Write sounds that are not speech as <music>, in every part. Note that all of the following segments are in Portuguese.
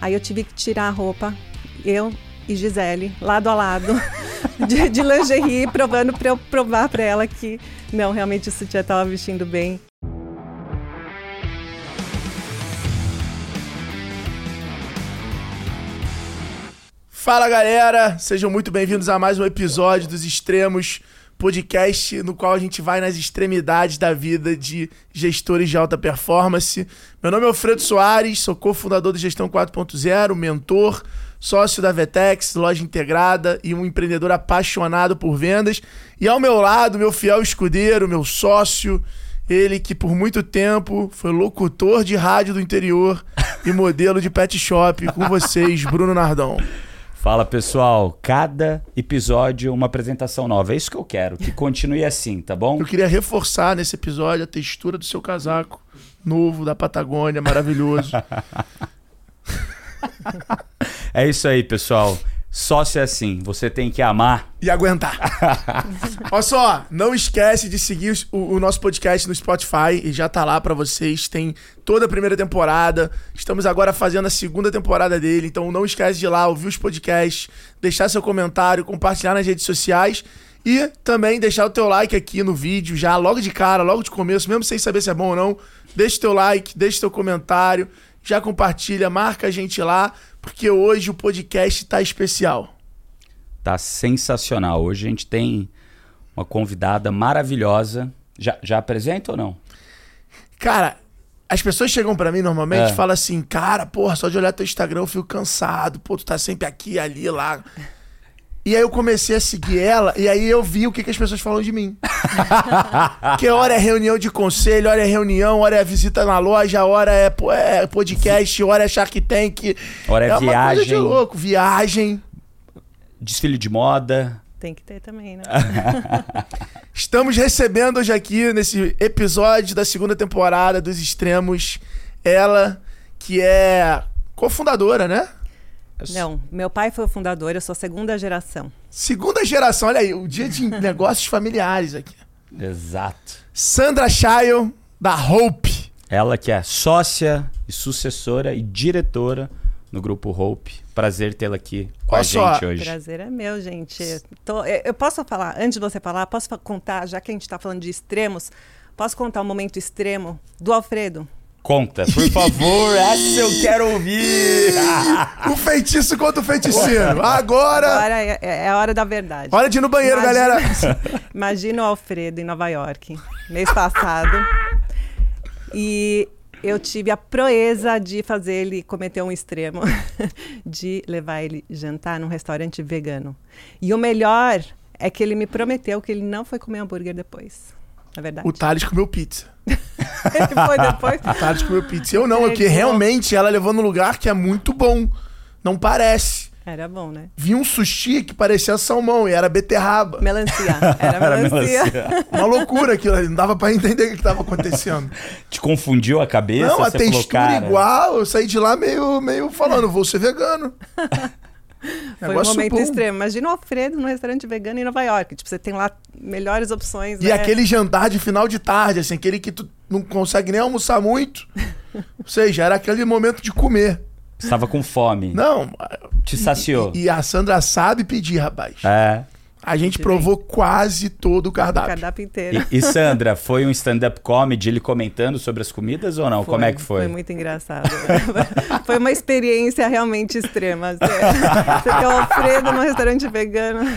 Aí eu tive que tirar a roupa, eu e Gisele, lado a lado, <laughs> de, de lingerie, provando para eu provar para ela que não, realmente o sutiã estava vestindo bem. Fala galera, sejam muito bem-vindos a mais um episódio dos Extremos podcast no qual a gente vai nas extremidades da vida de gestores de alta performance. Meu nome é Alfredo Soares, sou cofundador do Gestão 4.0, mentor, sócio da Vetex, loja integrada e um empreendedor apaixonado por vendas. E ao meu lado, meu fiel escudeiro, meu sócio, ele que por muito tempo foi locutor de rádio do interior e modelo de pet shop. Com vocês, Bruno Nardão. Fala pessoal, cada episódio uma apresentação nova. É isso que eu quero, que continue assim, tá bom? Eu queria reforçar nesse episódio a textura do seu casaco novo da Patagônia, maravilhoso. <laughs> é isso aí, pessoal. Sócio é assim, você tem que amar e aguentar. <laughs> Olha só, não esquece de seguir o, o, nosso podcast no Spotify e já tá lá para vocês. Tem toda a primeira temporada. Estamos agora fazendo a segunda temporada dele, então não esquece de ir lá ouvir os podcasts, deixar seu comentário, compartilhar nas redes sociais e também deixar o teu like aqui no vídeo já logo de cara, logo de começo, mesmo sem saber se é bom ou não. Deixa o teu like, deixa o teu comentário, já compartilha, marca a gente lá porque hoje o podcast tá especial. Tá sensacional. Hoje a gente tem uma convidada maravilhosa. Já, já apresenta ou não? Cara, as pessoas chegam para mim normalmente é. e falam assim: Cara, porra, só de olhar teu Instagram eu fico cansado. Pô, tu tá sempre aqui, ali, lá. E aí eu comecei a seguir ela e aí eu vi o que, que as pessoas falam de mim. <laughs> que hora é reunião de conselho, hora é reunião, hora é visita na loja, hora é, é podcast, hora é Shark Tank. Hora é, é viagem. de louco, viagem. Desfile de moda. Tem que ter também, né? <laughs> Estamos recebendo hoje aqui, nesse episódio da segunda temporada dos Extremos, ela que é cofundadora, né? Não, meu pai foi o fundador, eu sou segunda geração. Segunda geração, olha aí, o dia de <laughs> negócios familiares aqui. Exato. Sandra Chayo, da Hope. Ela que é sócia e sucessora e diretora no grupo Hope. Prazer tê-la aqui com Olha a só. gente hoje. Prazer é meu, gente. Tô, eu posso falar, antes de você falar, posso contar, já que a gente está falando de extremos, posso contar um momento extremo do Alfredo? Conta, por favor, <laughs> essa eu quero ouvir. o feitiço contra o feiticeiro. Agora. Agora é, é, a hora da verdade. Hora de ir no banheiro, Imagina... galera. <laughs> Imagina o Alfredo em Nova York, mês passado. E eu tive a proeza de fazer ele cometer um extremo, <laughs> de levar ele jantar num restaurante vegano. E o melhor é que ele me prometeu que ele não foi comer hambúrguer depois. É verdade. O Thales comeu pizza. Ele <laughs> foi depois? Thales comeu pizza. Eu não, é que realmente ela levou no lugar que é muito bom. Não parece. Era bom, né? Vi um sushi que parecia salmão e era beterraba. Melancia. <laughs> Era melancia. <laughs> Uma loucura aquilo ali. Não dava pra entender o que estava acontecendo. Te confundiu a cabeça? Não, a textura falou, igual. Eu saí de lá meio, meio falando, vou ser vegano. Foi um momento bom. extremo. Imagina o Alfredo no restaurante vegano em Nova York. Tipo, você tem lá melhores opções. E né? aquele jantar de final de tarde, assim, aquele que tu não consegue nem almoçar muito. <laughs> Ou seja, era aquele momento de comer. Estava com fome. Não. Te saciou. E, e a Sandra sabe pedir, rapaz. É. A gente provou quase todo o cardápio. O cardápio inteiro. E, e Sandra, foi um stand-up comedy ele comentando sobre as comidas ou não? Foi, Como é que foi? Foi muito engraçado. <laughs> foi uma experiência realmente extrema. Você tem o Alfredo no restaurante vegano. <laughs>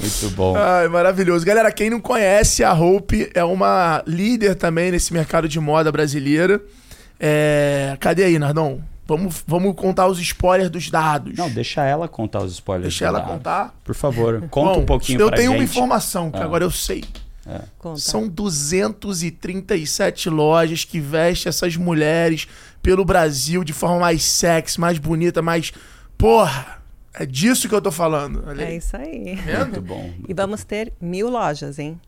Muito bom. Ai, maravilhoso. Galera, quem não conhece, a Hope é uma líder também nesse mercado de moda brasileira. É... Cadê aí, Nardon? Vamos, vamos contar os spoilers dos dados. Não, deixa ela contar os spoilers Deixa ela dados. contar. Por favor, <laughs> conta Bom, um pouquinho eu pra tenho gente. uma informação que ah. agora eu sei. É. São 237 lojas que vestem essas mulheres pelo Brasil de forma mais sexy, mais bonita, mais. Porra! É disso que eu tô falando. É isso aí. Muito bom. Muito e vamos ter mil lojas, hein?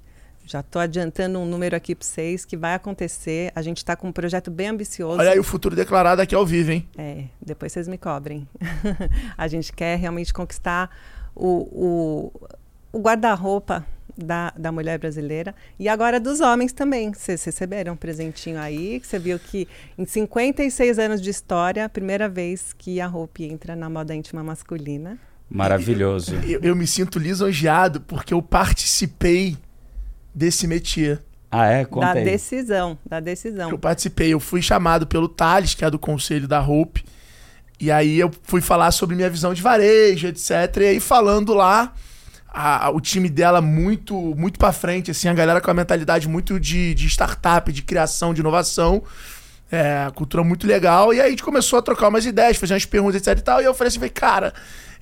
Já estou adiantando um número aqui para vocês que vai acontecer. A gente está com um projeto bem ambicioso. Olha aí o futuro declarado aqui ao vivo, hein? É, depois vocês me cobrem. <laughs> a gente quer realmente conquistar o, o, o guarda-roupa da, da mulher brasileira e agora dos homens também. Vocês receberam um presentinho aí, que você viu que em 56 anos de história, a primeira vez que a roupa entra na moda íntima masculina. Maravilhoso. Eu, eu, me sinto lisonjeado porque eu participei desse métier. Ah, é? Conta da aí. decisão, da decisão. Eu participei, eu fui chamado pelo Thales, que é do conselho da Hope, e aí eu fui falar sobre minha visão de varejo, etc. E aí falando lá, a, a, o time dela muito muito para frente, assim, a galera com a mentalidade muito de, de startup, de criação, de inovação. É, cultura muito legal. E aí a gente começou a trocar umas ideias, fazer umas perguntas, etc e tal. E eu falei assim, cara,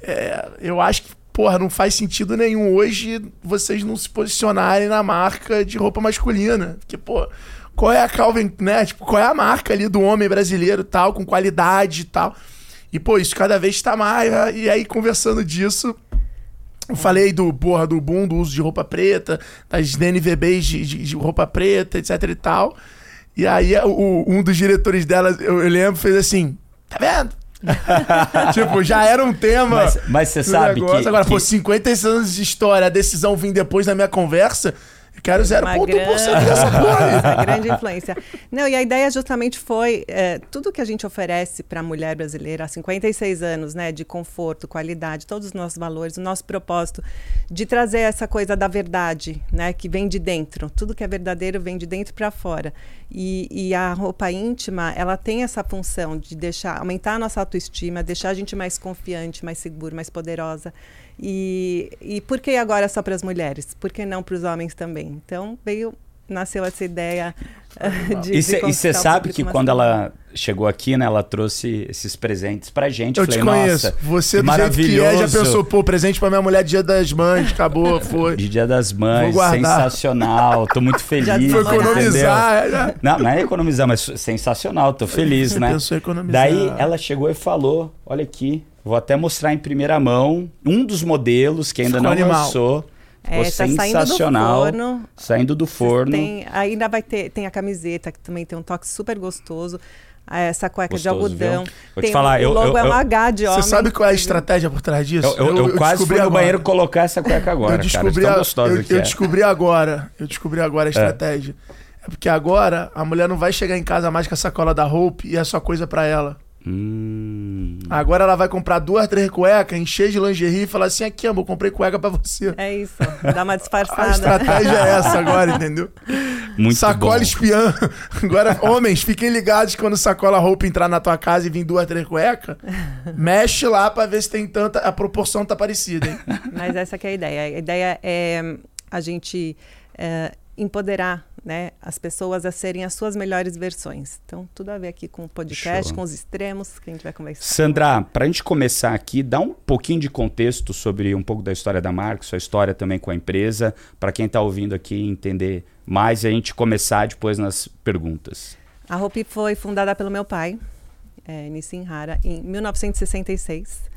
é, eu acho que porra, não faz sentido nenhum hoje vocês não se posicionarem na marca de roupa masculina. Porque, pô, qual é a Calvin, né? Tipo, qual é a marca ali do homem brasileiro tal, com qualidade e tal. E, pô, isso cada vez está mais. Né? E aí, conversando disso, eu falei do, porra, do boom do uso de roupa preta, das DNVBs de, de, de roupa preta, etc e tal. E aí, o, um dos diretores dela, eu, eu lembro, fez assim: tá vendo? <laughs> tipo, já era um tema. Mas você sabe negócio. que. Agora, que... pô, 56 anos de história, a decisão vir depois da minha conversa. Quero 0,1% grande... dessa porra. <laughs> grande influência. Não, e a ideia justamente foi é, tudo que a gente oferece para a mulher brasileira há 56 anos, né, de conforto, qualidade, todos os nossos valores, o nosso propósito de trazer essa coisa da verdade, né, que vem de dentro. Tudo que é verdadeiro vem de dentro para fora. E, e, a roupa íntima, ela tem essa função de deixar, aumentar a nossa autoestima, deixar a gente mais confiante, mais seguro, mais poderosa. E, e por que agora só para as mulheres? Por que não para os homens também? Então veio nasceu essa ideia <laughs> de. E você sabe que quando ela chegou aqui, né, ela trouxe esses presentes pra gente. Eu Falei, te conheço. Nossa, Você do jeito que é, já pensou, pô, presente pra minha mulher dia das mães, acabou, <laughs> foi. De dia das mães, sensacional. Tô muito <laughs> feliz. Já foi economizar. Já. Não, não é economizar, mas sensacional, tô feliz, né? Pensou economizar. Daí ela chegou e falou: olha aqui, vou até mostrar em primeira mão um dos modelos que ainda Ficou não animal. lançou. Ficou é, tá sensacional. Saindo do forno. Saindo do forno. Tem, ainda vai ter tem a camiseta, que também tem um toque super gostoso. Essa cueca gostoso, de algodão. Viu? Vou te falar, o eu, logo eu, é um H de homem. Você sabe qual é a estratégia por trás disso? Eu, eu, eu quase fui no agora. banheiro colocar essa cueca agora, eu descobri cara. A, eu, eu é. descobri agora. Eu descobri agora a estratégia. É. é porque agora a mulher não vai chegar em casa mais com a sacola da roupa e é só coisa para ela. Hum. Agora ela vai comprar duas, três cuecas, encher de lingerie e falar assim: aqui, amor, comprei cueca pra você. É isso, dá uma <laughs> disfarçada. A estratégia é essa agora, entendeu? Muito sacola bom. espiã. <laughs> Agora, homens, fiquem ligados quando sacola roupa entrar na tua casa e vir duas, três cuecas. <laughs> mexe lá pra ver se tem tanta. A proporção tá parecida, hein? Mas essa é a ideia. A ideia é a gente é, empoderar né, as pessoas a serem as suas melhores versões. Então, tudo a ver aqui com o podcast, Show. com os extremos que a gente vai conversar. Sandra, para a gente começar aqui, dá um pouquinho de contexto sobre um pouco da história da marca, sua história também com a empresa, para quem está ouvindo aqui entender mais e a gente começar depois nas perguntas. A Hope foi fundada pelo meu pai, é, Nissim Hara, em 1966.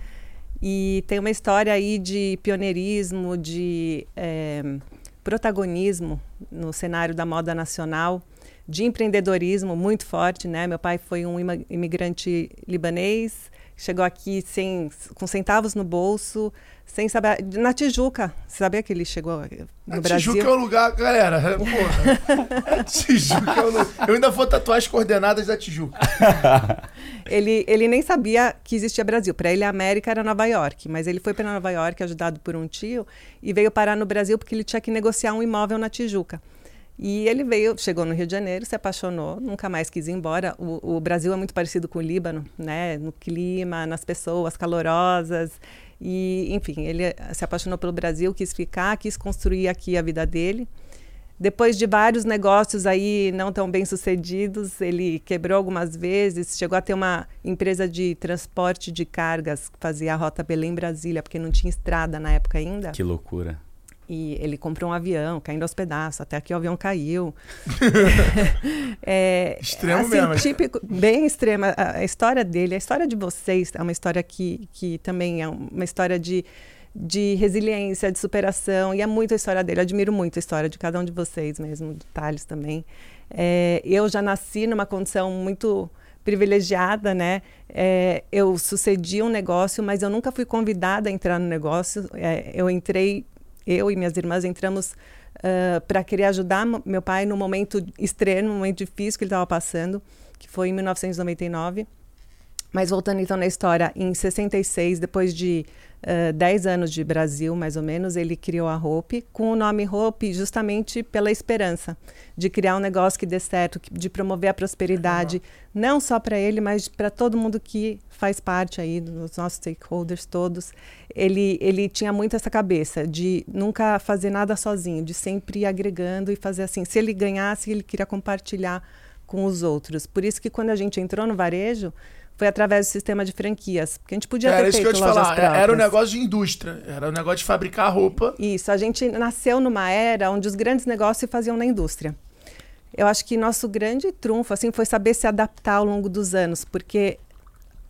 E tem uma história aí de pioneirismo, de... É, protagonismo no cenário da moda nacional, de empreendedorismo muito forte, né? Meu pai foi um imigrante libanês, chegou aqui sem, com centavos no bolso, sem saber. Na Tijuca. Sabia que ele chegou no a Brasil? Tijuca é um lugar, galera. Porra. <laughs> Tijuca é um lugar. Eu ainda vou tatuar as coordenadas da Tijuca. <laughs> ele, ele nem sabia que existia Brasil. Para ele, a América era Nova York. Mas ele foi para Nova York, ajudado por um tio, e veio parar no Brasil porque ele tinha que negociar um imóvel na Tijuca. E ele veio, chegou no Rio de Janeiro, se apaixonou, nunca mais quis ir embora. O, o Brasil é muito parecido com o Líbano, né? No clima, nas pessoas calorosas. E, enfim, ele se apaixonou pelo Brasil, quis ficar, quis construir aqui a vida dele. Depois de vários negócios aí não tão bem sucedidos, ele quebrou algumas vezes, chegou a ter uma empresa de transporte de cargas que fazia a rota Belém-Brasília, porque não tinha estrada na época ainda. Que loucura. E ele comprou um avião, caindo aos pedaços, até que o avião caiu. <laughs> é, Extremo assim, mesmo. Típico, bem extrema. A, a, história dele, a história de vocês é uma história que, que também é uma história de, de resiliência, de superação, e é muito a história dele. Eu admiro muito a história de cada um de vocês mesmo, do Thales também. É, eu já nasci numa condição muito privilegiada, né? É, eu sucedi um negócio, mas eu nunca fui convidada a entrar no negócio. É, eu entrei eu e minhas irmãs entramos uh, para querer ajudar meu pai no momento extremo, no momento difícil que ele estava passando, que foi em 1999. Mas voltando então na história, em 66, depois de uh, 10 anos de Brasil, mais ou menos, ele criou a Hope, com o nome Hope justamente pela esperança de criar um negócio que dê certo, de promover a prosperidade, não só para ele, mas para todo mundo que faz parte aí dos nossos stakeholders todos. Ele, ele tinha muito essa cabeça de nunca fazer nada sozinho, de sempre ir agregando e fazer assim. Se ele ganhasse, ele queria compartilhar com os outros. Por isso que quando a gente entrou no varejo, foi através do sistema de franquias. Porque a gente podia era ter feito isso que eu te falar. próprias. Era um negócio de indústria. Era um negócio de fabricar roupa. Isso. A gente nasceu numa era onde os grandes negócios se faziam na indústria. Eu acho que nosso grande trunfo assim foi saber se adaptar ao longo dos anos, porque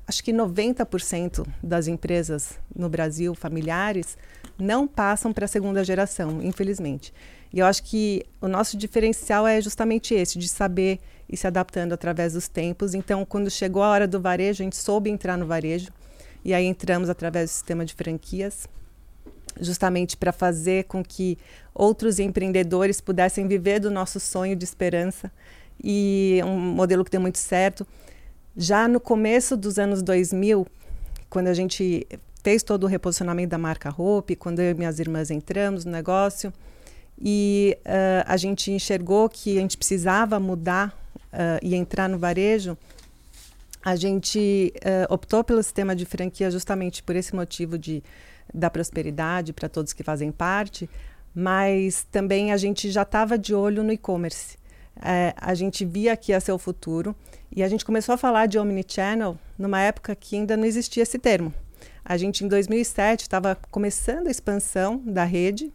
acho que 90% das empresas no Brasil familiares não passam para a segunda geração, infelizmente. E eu acho que o nosso diferencial é justamente esse, de saber e se adaptando através dos tempos. Então, quando chegou a hora do varejo, a gente soube entrar no varejo. E aí entramos através do sistema de franquias, justamente para fazer com que outros empreendedores pudessem viver do nosso sonho de esperança. E um modelo que deu muito certo. Já no começo dos anos 2000, quando a gente fez todo o reposicionamento da marca Hope, quando eu e minhas irmãs entramos no negócio, e uh, a gente enxergou que a gente precisava mudar uh, e entrar no varejo, a gente uh, optou pelo sistema de franquia justamente por esse motivo de da prosperidade para todos que fazem parte, mas também a gente já estava de olho no e-commerce. É, a gente via que ia ser o futuro e a gente começou a falar de omnichannel numa época que ainda não existia esse termo. A gente, em 2007, estava começando a expansão da rede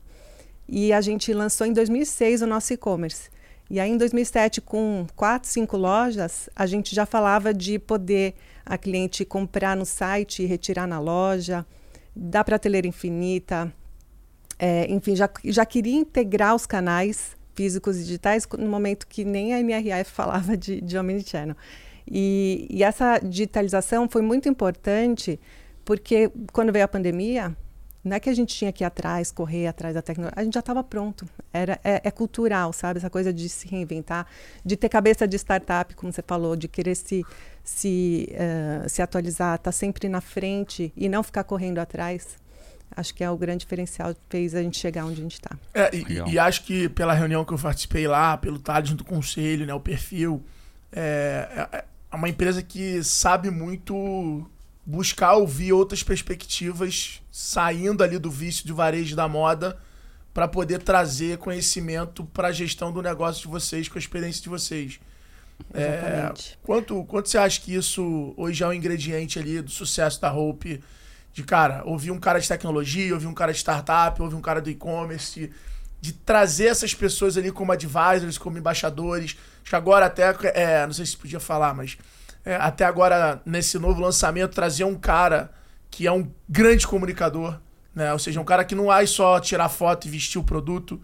e a gente lançou em 2006 o nosso e-commerce. E aí, em 2007, com quatro, cinco lojas, a gente já falava de poder a cliente comprar no site e retirar na loja, da prateleira infinita. É, enfim, já, já queria integrar os canais físicos e digitais no momento que nem a NRF falava de, de Omnichannel. E, e essa digitalização foi muito importante porque quando veio a pandemia, não é que a gente tinha que ir atrás, correr atrás da tecnologia, a gente já estava pronto. Era, é, é, cultural, sabe? Essa coisa de se reinventar, de ter cabeça de startup, como você falou, de querer se, se, uh, se atualizar, estar tá sempre na frente e não ficar correndo atrás. Acho que é o grande diferencial que fez a gente chegar onde a gente está. É, e, e, acho que pela reunião que eu participei lá, pelo Thales junto com o conselho, né, o perfil, é, é, é uma empresa que sabe muito buscar ouvir outras perspectivas, saindo ali do vício de varejo da moda, para poder trazer conhecimento para a gestão do negócio de vocês, com a experiência de vocês. É, quanto, quanto você acha que isso hoje é um ingrediente ali do sucesso da Hope? De, cara, ouvir um cara de tecnologia, ouvir um cara de startup, ouvir um cara do e-commerce, de trazer essas pessoas ali como advisors, como embaixadores. Acho que agora até, é, não sei se podia falar, mas é, até agora, nesse novo lançamento, trazer um cara que é um grande comunicador, né? Ou seja, um cara que não vai só tirar foto e vestir o produto,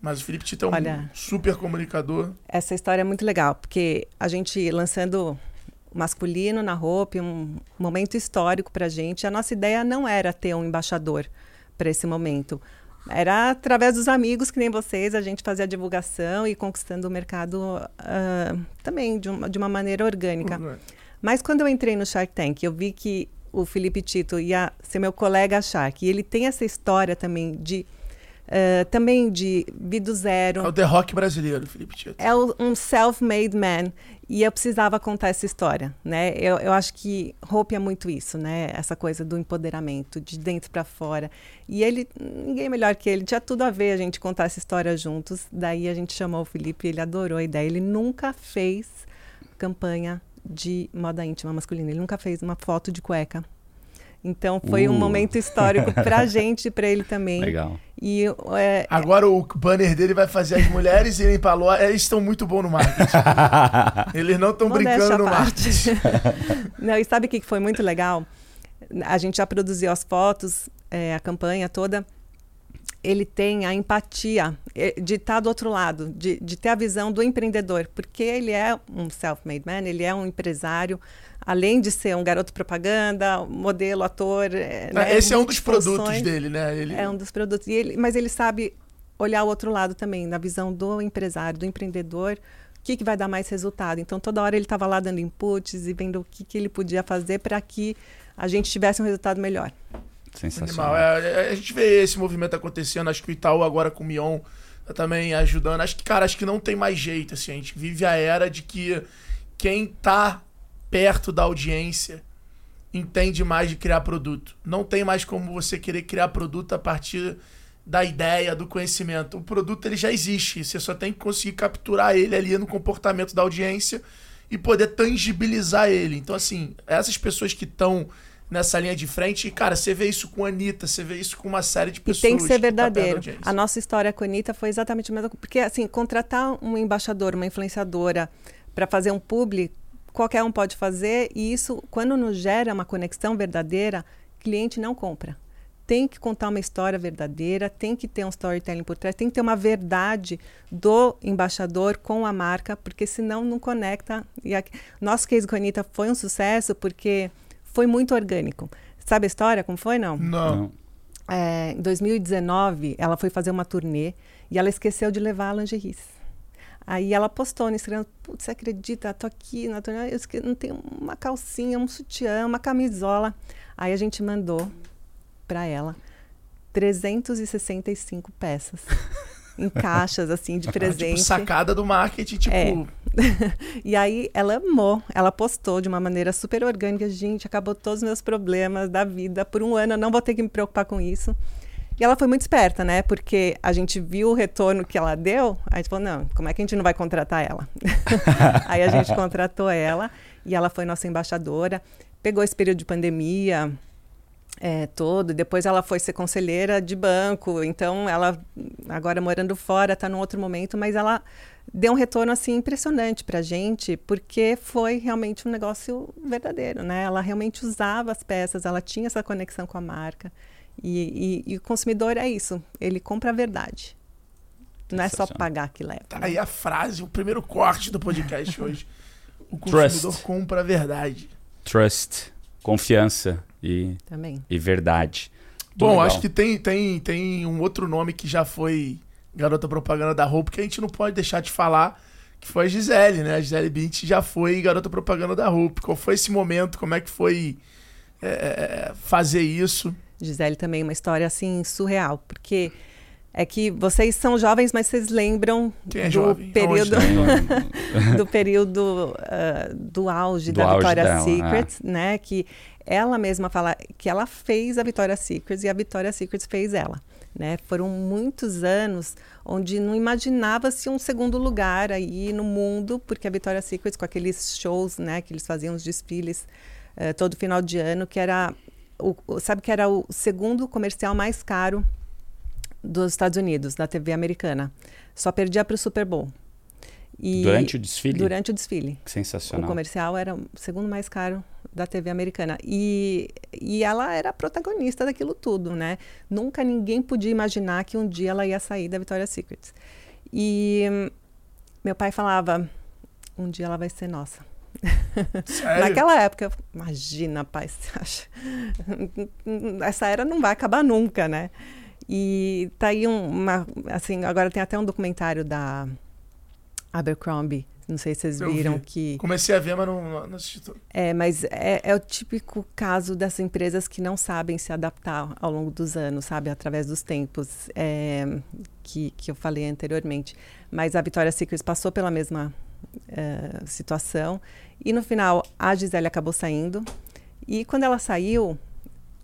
mas o Felipe Tito é um Olha, super comunicador. Essa história é muito legal, porque a gente lançando masculino na roupa, um momento histórico para a gente, a nossa ideia não era ter um embaixador para esse momento. Era através dos amigos, que nem vocês, a gente fazia a divulgação e conquistando o mercado uh, também de uma, de uma maneira orgânica. Uhum. Mas quando eu entrei no Shark Tank, eu vi que o Felipe Tito ia ser meu colega Shark. E ele tem essa história também de Uh, também de vir do zero. É o The Rock brasileiro, Felipe Tito. É um self-made man. E eu precisava contar essa história, né? Eu, eu acho que Hope é muito isso, né? Essa coisa do empoderamento, de dentro para fora. E ele, ninguém melhor que ele, tinha tudo a ver a gente contar essa história juntos. Daí a gente chamou o Felipe, ele adorou a ideia. Ele nunca fez campanha de moda íntima masculina. Ele nunca fez uma foto de cueca então foi uh. um momento histórico pra <laughs> gente e pra ele também. Legal. E, é, Agora o banner dele vai fazer as mulheres irem pra loja. Eles estão muito bons no marketing. <laughs> Eles não estão brincando no marketing. <laughs> não, e sabe o que foi muito legal? A gente já produziu as fotos, é, a campanha toda. Ele tem a empatia é, de estar do outro lado, de, de ter a visão do empreendedor, porque ele é um self-made man, ele é um empresário além de ser um garoto propaganda, modelo, ator. É, né, esse é um dos produtos dele, né? Ele... É um dos produtos. Ele, mas ele sabe olhar o outro lado também, na visão do empresário, do empreendedor, o que, que vai dar mais resultado. Então, toda hora ele estava lá dando inputs e vendo o que, que ele podia fazer para que a gente tivesse um resultado melhor. Sensacional. É, a gente vê esse movimento acontecendo, acho que o Itaú agora com o Mion também ajudando. Acho que, cara, acho que não tem mais jeito, assim, a gente vive a era de que quem tá perto da audiência entende mais de criar produto. Não tem mais como você querer criar produto a partir da ideia, do conhecimento. O produto ele já existe, você só tem que conseguir capturar ele ali no comportamento da audiência e poder tangibilizar ele. Então, assim, essas pessoas que estão nessa linha de frente. E, cara, você vê isso com a Anitta, você vê isso com uma série de pessoas. E tem que ser verdadeiro. Tá a nossa história com a Anitta foi exatamente a mesma. Porque, assim, contratar um embaixador, uma influenciadora para fazer um publi, qualquer um pode fazer. E isso, quando nos gera uma conexão verdadeira, cliente não compra. Tem que contar uma história verdadeira, tem que ter um storytelling por trás, tem que ter uma verdade do embaixador com a marca, porque senão não conecta. E a, nosso case com a Anitta foi um sucesso porque foi muito orgânico. Sabe a história? Como foi, não? Não. É, em 2019, ela foi fazer uma turnê e ela esqueceu de levar a lingeries. Aí ela postou no Instagram, putz, você acredita? Tô aqui na turnê, eu não tenho uma calcinha, um sutiã, uma camisola. Aí a gente mandou para ela 365 peças. <laughs> em caixas, assim, de presente. tipo, sacada do marketing, tipo. É. <laughs> e aí ela amou, ela postou de uma maneira super orgânica, gente, acabou todos os meus problemas da vida. Por um ano eu não vou ter que me preocupar com isso. E ela foi muito esperta, né? Porque a gente viu o retorno que ela deu, aí a gente falou, não, como é que a gente não vai contratar ela? <laughs> aí a gente contratou ela e ela foi nossa embaixadora. Pegou esse período de pandemia, é, todo. Depois ela foi ser conselheira de banco. Então ela agora morando fora está num outro momento, mas ela deu um retorno assim impressionante para a gente, porque foi realmente um negócio verdadeiro, né? Ela realmente usava as peças, ela tinha essa conexão com a marca. E, e, e o consumidor é isso, ele compra a verdade. Não é só pagar que leva. Tá aí a frase, o primeiro corte do podcast hoje. <laughs> O consumidor Trust. compra a verdade. Trust, confiança e, Também. e verdade. Bom, legal. acho que tem, tem, tem um outro nome que já foi garota propaganda da roupa que a gente não pode deixar de falar, que foi a Gisele, né? A Gisele Bint já foi garota propaganda da roupa. Qual foi esse momento? Como é que foi é, é fazer isso? Gisele também uma história assim surreal, porque é que vocês são jovens, mas vocês lembram é do, jovem? período, <laughs> do período uh, do auge do da auge Victoria's dela, Secret, é. né? Que ela mesma fala que ela fez a Victoria's Secret e a Victoria's Secret fez ela. Né? Foram muitos anos onde não imaginava-se um segundo lugar aí no mundo, porque a Victoria's Secret, com aqueles shows né, que eles faziam os desfiles uh, todo final de ano, que era, o, sabe que era o segundo comercial mais caro dos Estados Unidos, da TV americana. Só perdia para o Super Bowl. E durante o desfile? Durante o desfile. Sensacional. O comercial era o segundo mais caro da TV americana. E, e ela era a protagonista daquilo tudo, né? Nunca ninguém podia imaginar que um dia ela ia sair da Victoria's Secret. E meu pai falava, um dia ela vai ser nossa. Naquela época, imagina, pai, você acha? <laughs> Essa era não vai acabar nunca, né? E tá aí uma, assim, agora tem até um documentário da Abercrombie, não sei se vocês viram que. Comecei a ver, mas não, não assisti tudo. É, mas é, é, o típico caso dessas empresas que não sabem se adaptar ao longo dos anos, sabe? Através dos tempos é, que, que eu falei anteriormente. Mas a Victoria's Secret passou pela mesma é, situação. E no final, a Gisele acabou saindo. E quando ela saiu,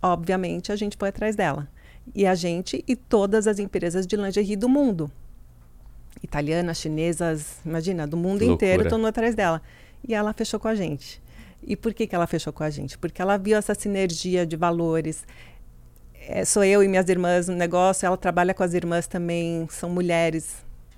obviamente, a gente foi atrás dela. E a gente e todas as empresas de lingerie do mundo. Italianas, chinesas, imagina, do mundo Loucura. inteiro, todo mundo atrás dela. E ela fechou com a gente. E por que, que ela fechou com a gente? Porque ela viu essa sinergia de valores. É, sou eu e minhas irmãs no negócio, ela trabalha com as irmãs também, são mulheres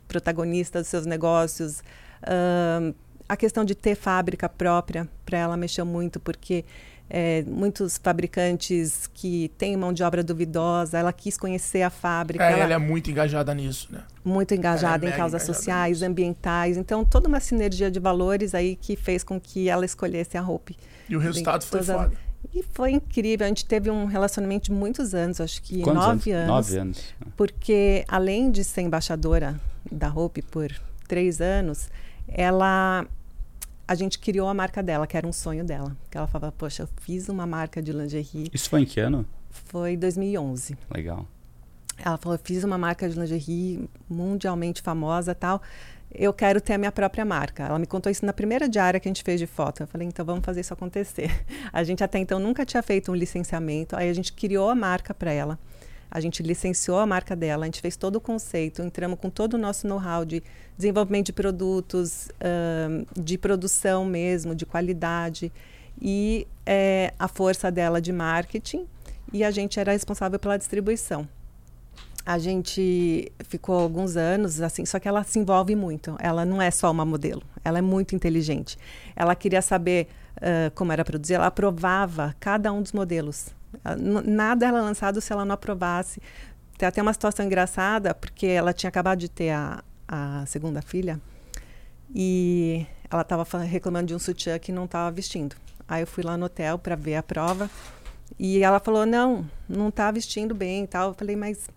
protagonistas dos seus negócios. Uh, a questão de ter fábrica própria, para ela mexeu muito, porque é, muitos fabricantes que têm mão de obra duvidosa. Ela quis conhecer a fábrica. É, ela, ela é muito engajada nisso, né? muito engajada é em causas engajada sociais, nisso. ambientais. Então, toda uma sinergia de valores aí que fez com que ela escolhesse a Hope. E o resultado foi foda. E foi incrível. A gente teve um relacionamento de muitos anos, acho que Quantos nove anos. Nove anos. Porque, além de ser embaixadora da Hope por três anos, ela. A gente criou a marca dela, que era um sonho dela. Que ela falava, poxa, eu fiz uma marca de lingerie. Isso foi em que ano? Foi 2011. Legal. Ela falou, eu fiz uma marca de lingerie mundialmente famosa tal. Eu quero ter a minha própria marca. Ela me contou isso na primeira diária que a gente fez de foto. Eu falei, então vamos fazer isso acontecer. <laughs> A gente até então nunca tinha feito um licenciamento. Aí a gente criou a marca para ela. A gente licenciou a marca dela, a gente fez todo o conceito, entramos com todo o nosso know-how de desenvolvimento de produtos, ahn, de produção mesmo, de qualidade e eh, a força dela de marketing. E a gente era responsável pela distribuição. A gente ficou alguns anos assim, só que ela se envolve muito. Ela não é só uma modelo, ela é muito inteligente. Ela queria saber ah, como era produzir, ela aprovava cada um dos modelos. N- Nada era lançado se ela não aprovasse. Tem até uma situação engraçada, porque ela tinha acabado de ter a, a segunda filha e ela estava reclamando de um sutiã que não estava vestindo. Aí eu fui lá no hotel para ver a prova e ela falou: não, não está vestindo bem e tal. Eu falei, mas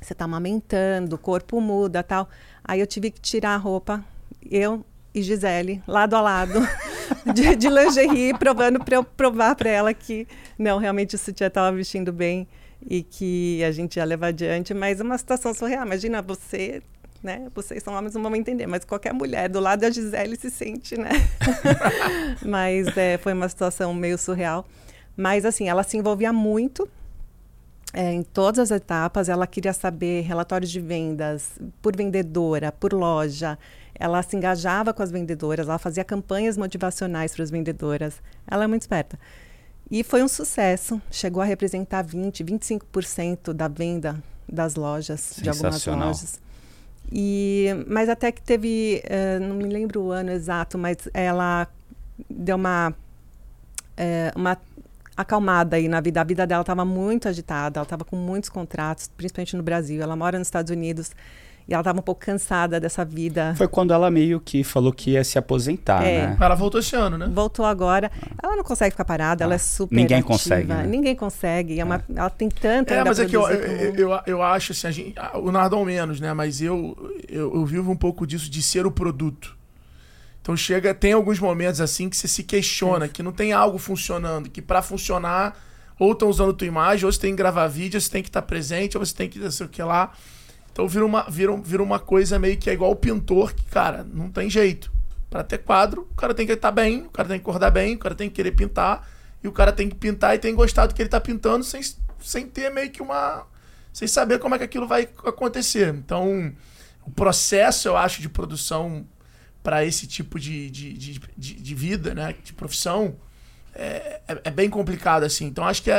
você está amamentando, o corpo muda tal. Aí eu tive que tirar a roupa, eu e Gisele, lado a lado, <laughs> de, de lingerie, provando para eu provar para ela que não, realmente o sutiã estava vestindo bem e que a gente ia levar adiante. Mas uma situação surreal. Imagina você. Né? Vocês são homens, não vão entender, mas qualquer mulher do lado da Gisele se sente, né? <laughs> mas é, foi uma situação meio surreal. Mas assim, ela se envolvia muito é, em todas as etapas, ela queria saber relatórios de vendas por vendedora, por loja. Ela se engajava com as vendedoras, ela fazia campanhas motivacionais para as vendedoras. Ela é muito esperta. E foi um sucesso. Chegou a representar 20, 25% da venda das lojas, de algumas lojas. E, mas até que teve, eh, não me lembro o ano exato, mas ela deu uma, eh, uma acalmada aí na vida. A vida dela estava muito agitada, ela estava com muitos contratos, principalmente no Brasil. Ela mora nos Estados Unidos e ela estava um pouco cansada dessa vida. Foi quando ela meio que falou que ia se aposentar, É. né? Ela voltou esse ano, né? Voltou agora. Ela não consegue ficar parada, ela é super Ninguém ativa. consegue, né? Ninguém consegue. É uma, Ela tem tanto É, mas a é que eu, eu, eu, eu acho assim, a gente, ah, o Nardon menos, né? Mas eu, eu, eu vivo um pouco disso de ser o produto. Então chega, tem alguns momentos assim que você se questiona, que não tem algo funcionando, que pra funcionar, ou estão usando tua imagem, ou você tem que gravar vídeo, ou você tem que estar presente, ou você tem que não sei o que lá. Então vira uma, vira, vira uma coisa meio que é igual o pintor, que, cara, não tem jeito. Pra ter quadro, o cara tem que estar bem, o cara tem que acordar bem, o cara tem que querer pintar, e o cara tem que pintar e tem gostar do que ele tá pintando sem, sem ter meio que uma. sem saber como é que aquilo vai acontecer. Então, o processo, eu acho, de produção para esse tipo de, de, de, de, de vida, né? De profissão, é, é, é bem complicado, assim. Então, acho que é,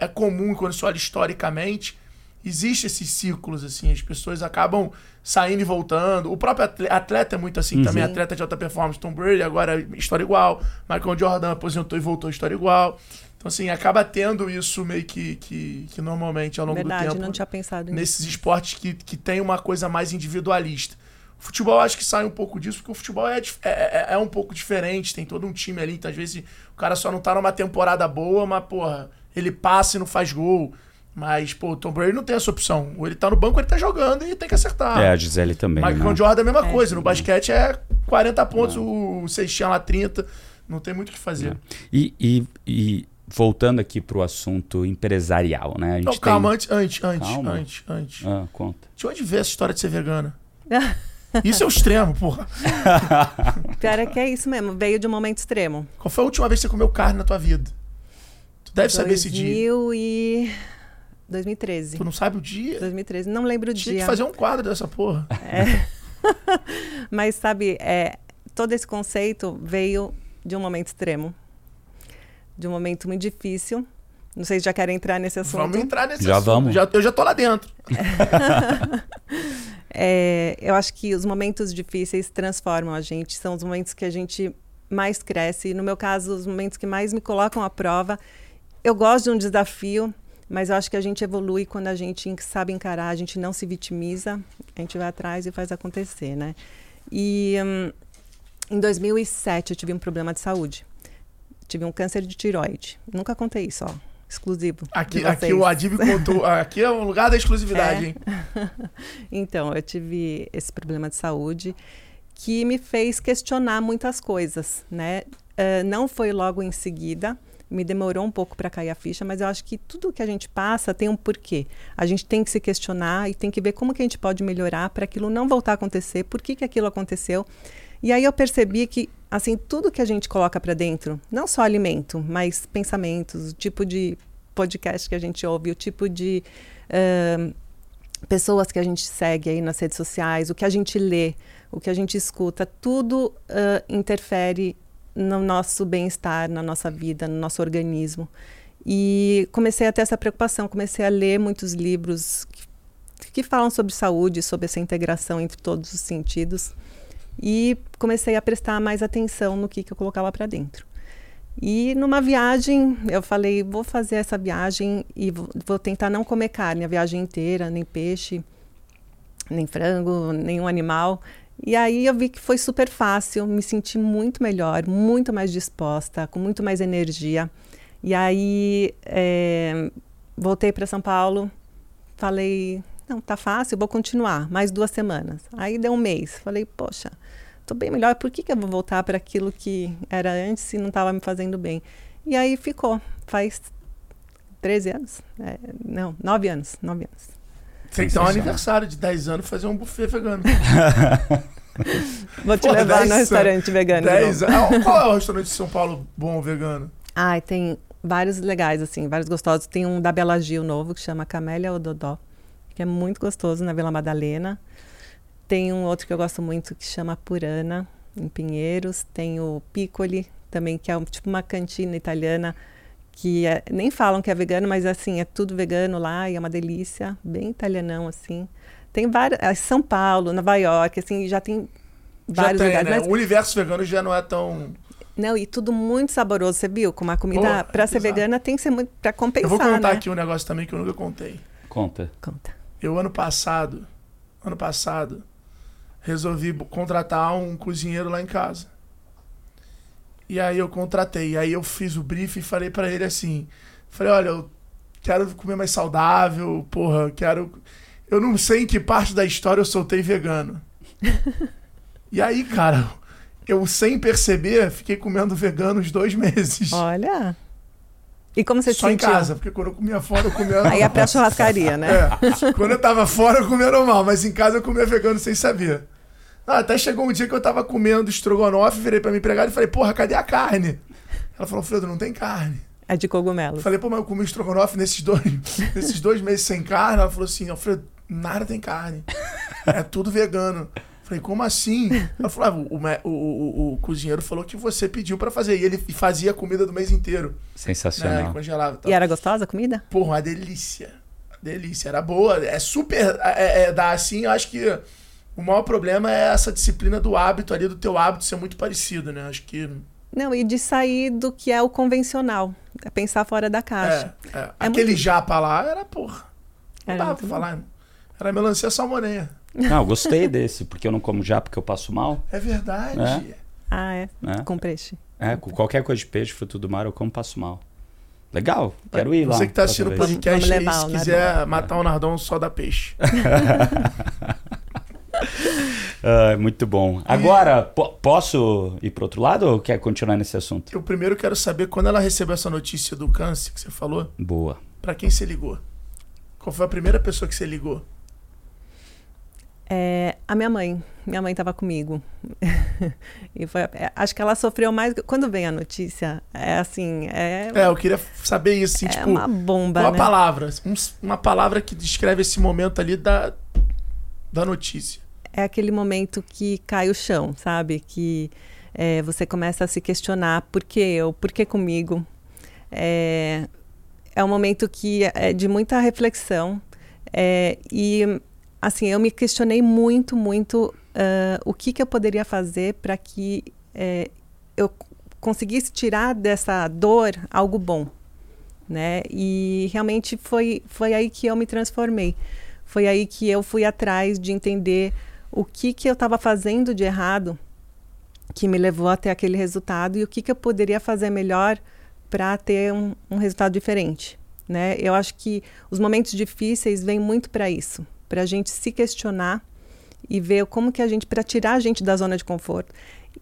é, é comum, quando se olha historicamente, existe esses ciclos, assim. As pessoas acabam saindo e voltando. O próprio atle- atleta é muito assim também. Sim. Atleta de alta performance, Tom Brady, agora história igual. Michael Jordan aposentou e voltou, história igual. Então, assim, acaba tendo isso meio que, que, que normalmente ao longo Verdade, do tempo não tinha pensado nisso. nesses esportes que, que tem uma coisa mais individualista. O futebol acho que sai um pouco disso, porque o futebol é, é, é- é um pouco diferente, tem todo um time ali, então às vezes o cara só não tá numa temporada boa, mas, porra, ele passa e não faz gol. Mas, pô, o Tom Brady não tem essa opção. Ou ele tá no banco, ou ele tá jogando e tem que acertar. É, a Gisele também. Michael né? Jordan é a mesma É. coisa. No basquete é 40 pontos, o Seixinha lá 30. Não tem muito o que fazer. E, e- e voltando aqui pro assunto empresarial, né? A gente Não, tem- calma, antes, antes, antes, Calma. antes, antes. Ah, conta. De onde vê essa história de ser vegana? <laughs> Isso é o extremo, porra. <laughs> Pior é que é isso mesmo, veio de um momento extremo. Qual foi a última vez que você comeu carne na tua vida? Tu deve saber esse dia. 2000 e... 2013. Tu não sabe o dia? 2013, não lembro o Tinha dia. que fazer um quadro dessa porra. <laughs> Mas sabe, é, todo esse conceito veio de um momento extremo. De um momento muito difícil. Não sei se já querem entrar nesse assunto. Vamos entrar nesse Já assunto. vamos. Já, eu já tô lá dentro. <laughs> É, eu acho que os momentos difíceis transformam a gente. São os momentos que a gente mais cresce. No meu caso, os momentos que mais me colocam à prova. Eu gosto de um desafio, mas eu acho que a gente evolui quando a gente sabe encarar, a gente não se vitimiza, a gente vai atrás e faz acontecer, né? E hum, em 2007 eu tive um problema de saúde. Tive um câncer de tiroide. Nunca contei isso, ó. Exclusivo. Aqui, aqui o Adib contou. <laughs> Aqui é o lugar da exclusividade, é. hein? <laughs> então, eu tive esse problema de saúde que me fez questionar muitas coisas, né? Uh, não foi logo em seguida, me demorou um pouco para cair a ficha, mas eu acho que tudo que a gente passa tem um porquê. A gente tem que se questionar e tem que ver como que a gente pode melhorar para aquilo não voltar a acontecer, por que, que aquilo aconteceu. E aí eu percebi que assim tudo que a gente coloca para dentro, não só alimento, mas pensamentos, o tipo de podcast que a gente ouve, o tipo de uh, pessoas que a gente segue aí nas redes sociais, o que a gente lê, o que a gente escuta, tudo uh, interfere no nosso bem-estar, na nossa vida, no nosso organismo. E comecei a ter essa preocupação, comecei a ler muitos livros que, que falam sobre saúde, sobre essa integração entre todos os sentidos. E comecei a prestar mais atenção no que, que eu colocava para dentro. E numa viagem, eu falei, vou fazer essa viagem e vou, vou, tentar não comer carne a viagem inteira, nem peixe, nem frango, nenhum animal. E aí eu vi que foi super fácil, me senti muito melhor, muito mais disposta, com muito mais energia. E aí é, voltei para São Paulo, falei, não, tá fácil, vou continuar, mais duas semanas. Aí deu um mês, falei, poxa, tô bem melhor, por que, que eu vou voltar para aquilo que era antes se não estava me fazendo bem? E aí ficou, faz 13 anos, é, não, 9 anos, 9 anos. Tem que dar um aniversário de 10 anos fazer um buffet vegano. <laughs> Vou te Pô, levar no restaurante vegano. 10 anos. <laughs> Qual é o restaurante de São Paulo bom vegano? Ai, tem vários legais, assim, vários gostosos. Tem um da Bela Gil novo que chama Camélia Ododó, que é muito gostoso na Vila Madalena. Tem um outro que eu gosto muito que chama Purana, em Pinheiros. Tem o Piccoli, também, que é um, tipo uma cantina italiana que é, nem falam que é vegano, mas assim, é tudo vegano lá e é uma delícia, bem italianão assim. Tem vários, é, São Paulo, Nova York, assim, já tem já vários tem, lugares. Né? Mas... O universo vegano já não é tão não, e tudo muito saboroso, você viu? Como a comida, para ser vegana, tem que ser muito para compensar. Eu vou contar né? aqui um negócio também que eu nunca contei. Conta. Conta. Eu ano passado, ano passado, resolvi contratar um cozinheiro lá em casa. E aí eu contratei. Aí eu fiz o brief e falei para ele assim: falei, olha, eu quero comer mais saudável, porra, quero. Eu não sei em que parte da história eu soltei vegano. <laughs> e aí, cara, eu sem perceber, fiquei comendo vegano uns dois meses. Olha. E como você Só se sentiu? em casa, porque quando eu comia fora, eu comia Aí é pra churrascaria, né? É. Quando eu tava fora, eu comia normal, mas em casa eu comia vegano sem saber. Ah, até chegou um dia que eu tava comendo estrogonofe, virei pra minha empregada e falei, porra, cadê a carne? Ela falou, Fredo, não tem carne. É de cogumelo. Falei, pô, mas eu comi estrogonofe nesses dois, <laughs> nesses dois meses sem carne.Ela falou assim, Alfredo, nada tem carne. É tudo vegano. Falei, como assim? Ela falou, ah, o, o, o, o, cozinheiro falou que você pediu para fazer. E ele fazia a comida do mês inteiro. Sensacional. Né, congelava. E era gostosa a comida? Porra, uma delícia. Delícia. Era boa. É super. É, é, dá assim, eu acho que o maior problema é essa disciplina do hábito ali, do teu hábito ser muito parecido, né? Acho que. Não, e de sair do que é o convencional. É pensar fora da caixa. É, é. é Aquele muito... japa lá era, porra. Não era dava pra falar. Era melancia salmoneia. Não, gostei desse, porque eu não como japa porque eu passo mal. É verdade. É? Ah, é? é? Com peixe. É, com qualquer coisa de peixe, fruto do mar, eu como passo mal. Legal, quero ir lá. Você que tá assistindo o podcast aí, se quiser matar o Nardão, só dá peixe. <laughs> Uh, <laughs> muito bom. Agora, posso ir para outro lado ou quer continuar nesse assunto? Eu primeiro quero saber quando ela recebeu essa notícia do câncer que você falou. Boa. Para quem você ligou? Qual foi a primeira pessoa que você ligou? É, a minha mãe. Minha mãe estava comigo. <laughs> e foi, é, acho que ela sofreu mais. Quando vem a notícia, é assim. É, é eu queria saber isso. Assim, é tipo, uma bomba. Uma né? palavra. Um, uma palavra que descreve esse momento ali da, da notícia é aquele momento que cai o chão, sabe? Que é, você começa a se questionar por que eu, por que comigo. É, é um momento que é de muita reflexão é, e assim eu me questionei muito, muito uh, o que, que eu poderia fazer para que é, eu conseguisse tirar dessa dor algo bom, né? E realmente foi foi aí que eu me transformei. Foi aí que eu fui atrás de entender o que que eu estava fazendo de errado que me levou até aquele resultado e o que que eu poderia fazer melhor para ter um, um resultado diferente, né? Eu acho que os momentos difíceis vêm muito para isso, para a gente se questionar e ver como que a gente para tirar a gente da zona de conforto.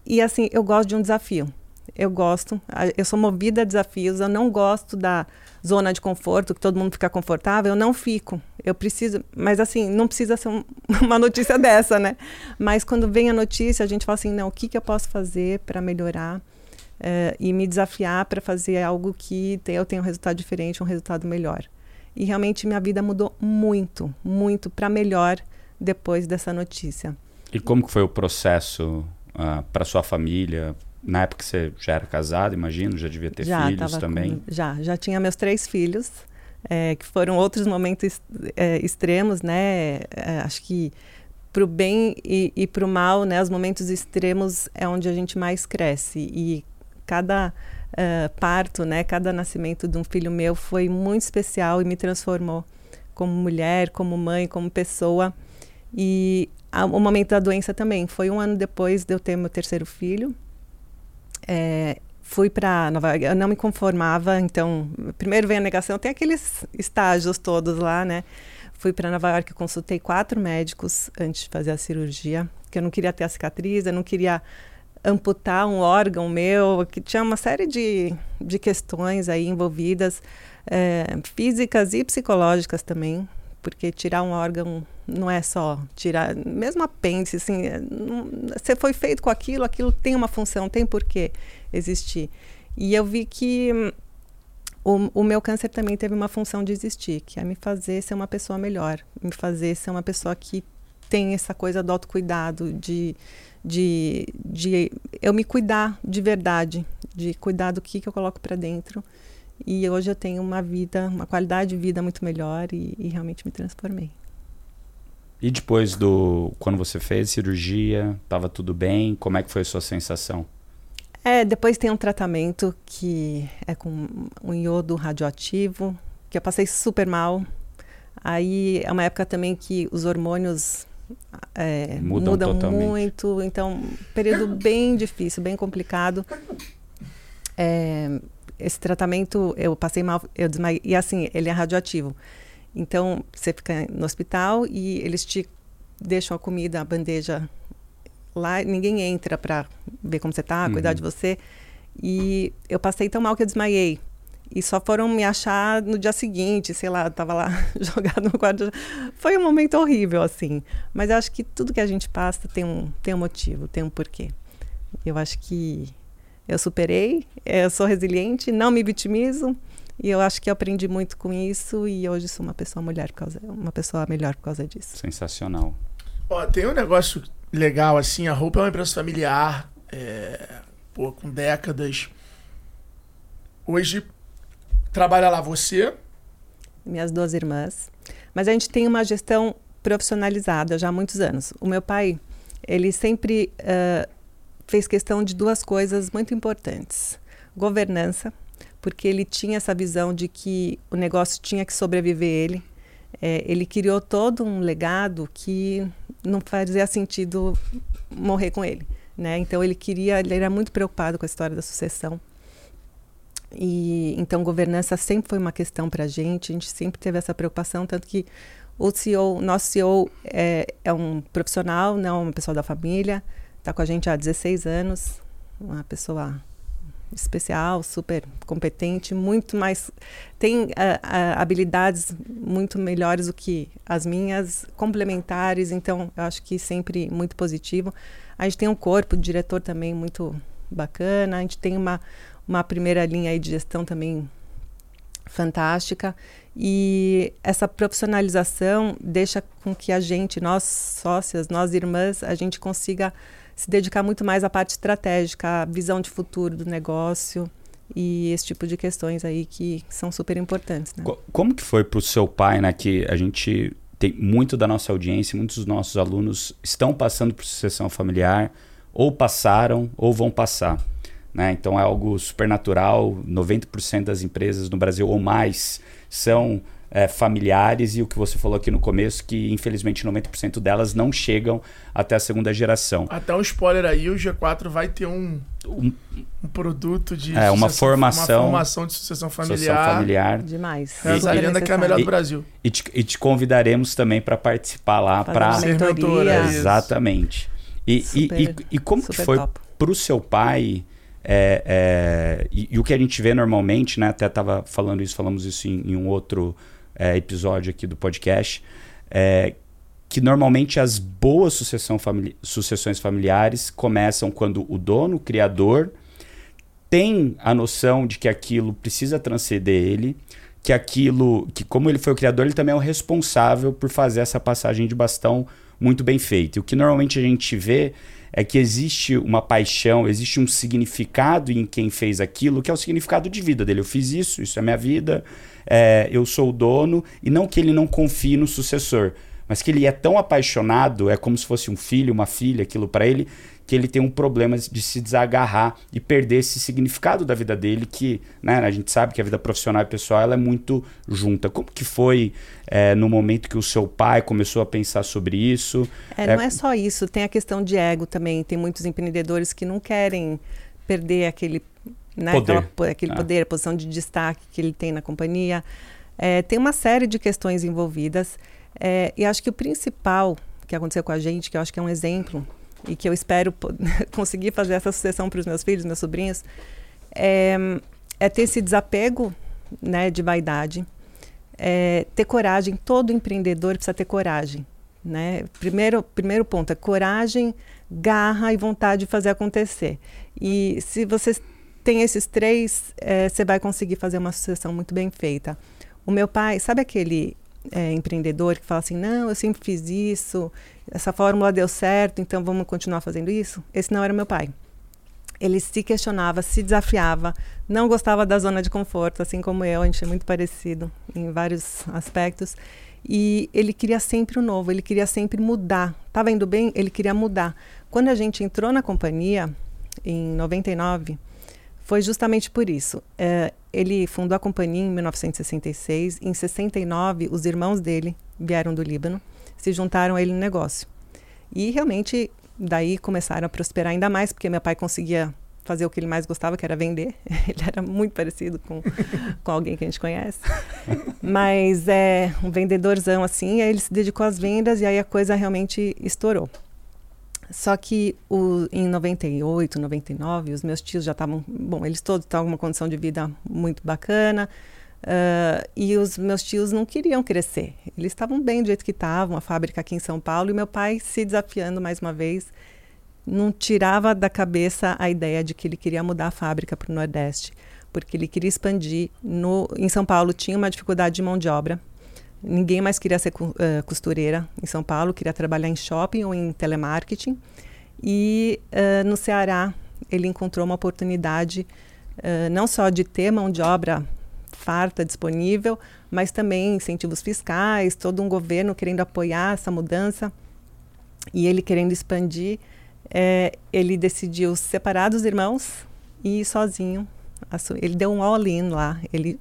E assim, eu gosto de um desafio. Eu gosto, eu sou movida a desafios, eu não gosto da zona de conforto, que todo mundo fica confortável, eu não fico. Eu preciso, mas assim, não precisa ser um, <laughs> uma notícia dessa, né? Mas quando vem a notícia, a gente fala assim, não, o que, que eu posso fazer para melhorar uh, e me desafiar para fazer algo que eu tenha um resultado diferente, um resultado melhor. E realmente minha vida mudou muito, muito para melhor depois dessa notícia. E como que foi o processo uh, ah, para sua família? Na época você já era casada, imagino, já devia ter já, filhos também. Com, já, já tinha meus três filhos, é, que foram outros momentos é, extremos, né? É, acho que para o bem e, e para o mal, né? Os momentos extremos é onde a gente mais cresce e cada uh, parto, né? Cada nascimento de um filho meu foi muito especial e me transformou como mulher, como mãe, como pessoa. E a, o momento da doença também foi um ano depois de eu ter meu terceiro filho. É, fui para Nova York, eu não me conformava, então, primeiro veio a negação, tem aqueles estágios todos lá, né? Fui para Nova York, consultei quatro médicos antes de fazer a cirurgia, que eu não queria ter a cicatriz, eu não queria amputar um órgão meu, que tinha uma série de, de questões aí envolvidas, é, físicas e psicológicas também, porque tirar um órgão não é só tirar, mesmo apêndice, assim, é, você foi feito com aquilo, aquilo tem uma função, tem porquê existir. E eu vi que hum, o, o, meu câncer também teve uma função de existir, que é me fazer ser uma pessoa melhor, me fazer ser uma pessoa que tem essa coisa do autocuidado, de, de, de eu me cuidar de verdade, de cuidar do que, que eu coloco para dentro. E hoje eu tenho uma vida, uma qualidade de vida muito melhor e, e realmente me transformei. E depois do quando você fez cirurgia, estava tudo bem? Como é que foi a sua sensação? É, depois tem um tratamento que é com um iodo radioativo, que eu passei super mal. Aí é uma época também que os hormônios é, mudam, mudam muito, então período bem difícil, bem complicado. É, esse tratamento eu passei mal, eu desmaiei, e assim ele é radioativo. Então, você fica no hospital e eles te deixam a comida, a bandeja lá, ninguém entra para ver como você está, uhum. cuidar de você. E eu passei tão mal que eu desmaiei. E só foram me achar no dia seguinte, sei lá, tava lá <laughs> jogado no quarto. Foi um momento horrível, assim. Mas eu acho que tudo que a gente passa tem um, tem um motivo, tem um porquê. Eu acho que eu superei, eu sou resiliente, não me vitimizo. E eu acho que eu aprendi muito com isso e hoje sou uma pessoa mulher por causa, uma pessoa melhor por causa disso. Sensacional. Ó, tem um negócio legal assim, a roupa é uma empresa familiar, é, pô, com décadas. Hoje trabalha lá você, minhas duas irmãs, mas a gente tem uma gestão profissionalizada já há muitos anos. O meu pai, ele sempre uh, fez questão de duas coisas muito importantes: governança porque ele tinha essa visão de que o negócio tinha que sobreviver ele. É, ele criou todo um legado que não fazia sentido morrer com ele, né? Então ele queria, ele era muito preocupado com a história da sucessão. E então governança sempre foi uma questão para a gente. A gente sempre teve essa preocupação, tanto que o CEO, nosso CEO é, é um profissional, não uma pessoa da família, está com a gente há 16 anos, uma pessoa especial, super competente, muito mais tem uh, uh, habilidades muito melhores do que as minhas, complementares, então eu acho que sempre muito positivo. A gente tem um corpo de diretor também muito bacana, a gente tem uma uma primeira linha de gestão também fantástica e essa profissionalização deixa com que a gente, nós sócias, nós irmãs, a gente consiga se dedicar muito mais à parte estratégica, à visão de futuro do negócio e esse tipo de questões aí que são super importantes. Né? Como que foi para o seu pai, né? Que a gente tem muito da nossa audiência, muitos dos nossos alunos estão passando por sucessão familiar, ou passaram, ou vão passar. Né? Então é algo supernatural. 90% das empresas no Brasil ou mais são é, familiares e o que você falou aqui no começo, que infelizmente 90% delas não chegam até a segunda geração. Até um spoiler aí, o G4 vai ter um, um, um produto de é, uma formação, uma formação de sucessão familiar. Sucessão familiar. Demais. Essa lenda que é a melhor do Brasil. E, e, te, e te, convidaremos também para participar lá para ser mentora. Exatamente. E, super, e, e, como que foi para o seu pai? É, é, e, e, o que a gente vê normalmente, né? Até estava falando isso, falamos isso em, em um outro é, episódio aqui do podcast, é, que normalmente as boas famili sucessões familiares começam quando o dono, o criador, tem a noção de que aquilo precisa transcender ele, que aquilo, que como ele foi o criador, ele também é o responsável por fazer essa passagem de bastão muito bem feita. E o que normalmente a gente vê é que existe uma paixão, existe um significado em quem fez aquilo, que é o significado de vida dele. Eu fiz isso, isso é minha vida, é, eu sou o dono, e não que ele não confie no sucessor, mas que ele é tão apaixonado, é como se fosse um filho, uma filha, aquilo para ele, que ele tem um problema de se desagarrar e perder esse significado da vida dele, que né, a gente sabe que a vida profissional e pessoal ela é muito junta. Como que foi é, no momento que o seu pai começou a pensar sobre isso? É, é, não é só isso, tem a questão de ego também. Tem muitos empreendedores que não querem perder aquele, né, poder, aquela, aquele ah. poder, a posição de destaque que ele tem na companhia. É, tem uma série de questões envolvidas. É, e acho que o principal que aconteceu com a gente, que eu acho que é um exemplo e que eu espero <laughs> conseguir fazer essa sucessão para os meus filhos, meus sobrinhos, é, é, ter esse desapego né, de vaidade, é, ter coragem. Todo empreendedor precisa ter coragem. Né? Primeiro, primeiro ponto é coragem, garra e vontade de fazer acontecer. E se você tem esses três, é, você vai conseguir fazer uma sucessão muito bem feita. O meu pai, sabe aquele é, empreendedor que fala assim: não, eu sempre fiz isso, essa fórmula deu certo, então vamos continuar fazendo isso? Esse não era meu pai. Ele se questionava, se desafiava, não gostava da zona de conforto, assim como eu, a gente é muito parecido em vários aspectos. E ele queria sempre o novo, ele queria sempre mudar. Estava indo bem, ele queria mudar. Quando a gente entrou na companhia, em 99, foi justamente por isso. É, ele fundou a companhia em 1966. Em 69, os irmãos dele vieram do Líbano se juntaram a ele no negócio. E realmente daí começaram a prosperar ainda mais, porque meu pai conseguia fazer o que ele mais gostava, que era vender. <laughs> Ele era muito parecido com, <laughs> com alguém que a gente conhece. Mas é um vendedorzão assim, aí ele se dedicou às vendas e aí a coisa realmente estourou. Só que o, em 98, 99, os meus tios já estavam, bom, eles todos estavam com uma condição de vida muito bacana, Uh, e os meus tios não queriam crescer. Eles estavam bem do jeito que estavam, a fábrica aqui em São Paulo, e meu pai se desafiando mais uma vez, não tirava da cabeça a ideia de que ele queria mudar a fábrica para o Nordeste, porque ele queria expandir. No, em São Paulo tinha uma dificuldade de mão de obra, ninguém mais queria ser uh, costureira em São Paulo, queria trabalhar em shopping ou em telemarketing. E uh, no Ceará ele encontrou uma oportunidade não só de ter mão de obra farta disponível, mas também incentivos fiscais, todo um governo querendo apoiar essa mudança e ele querendo expandir, é, ele decidiu separar dos irmãos e ir sozinho. Ele deu um all-in lá. Ele,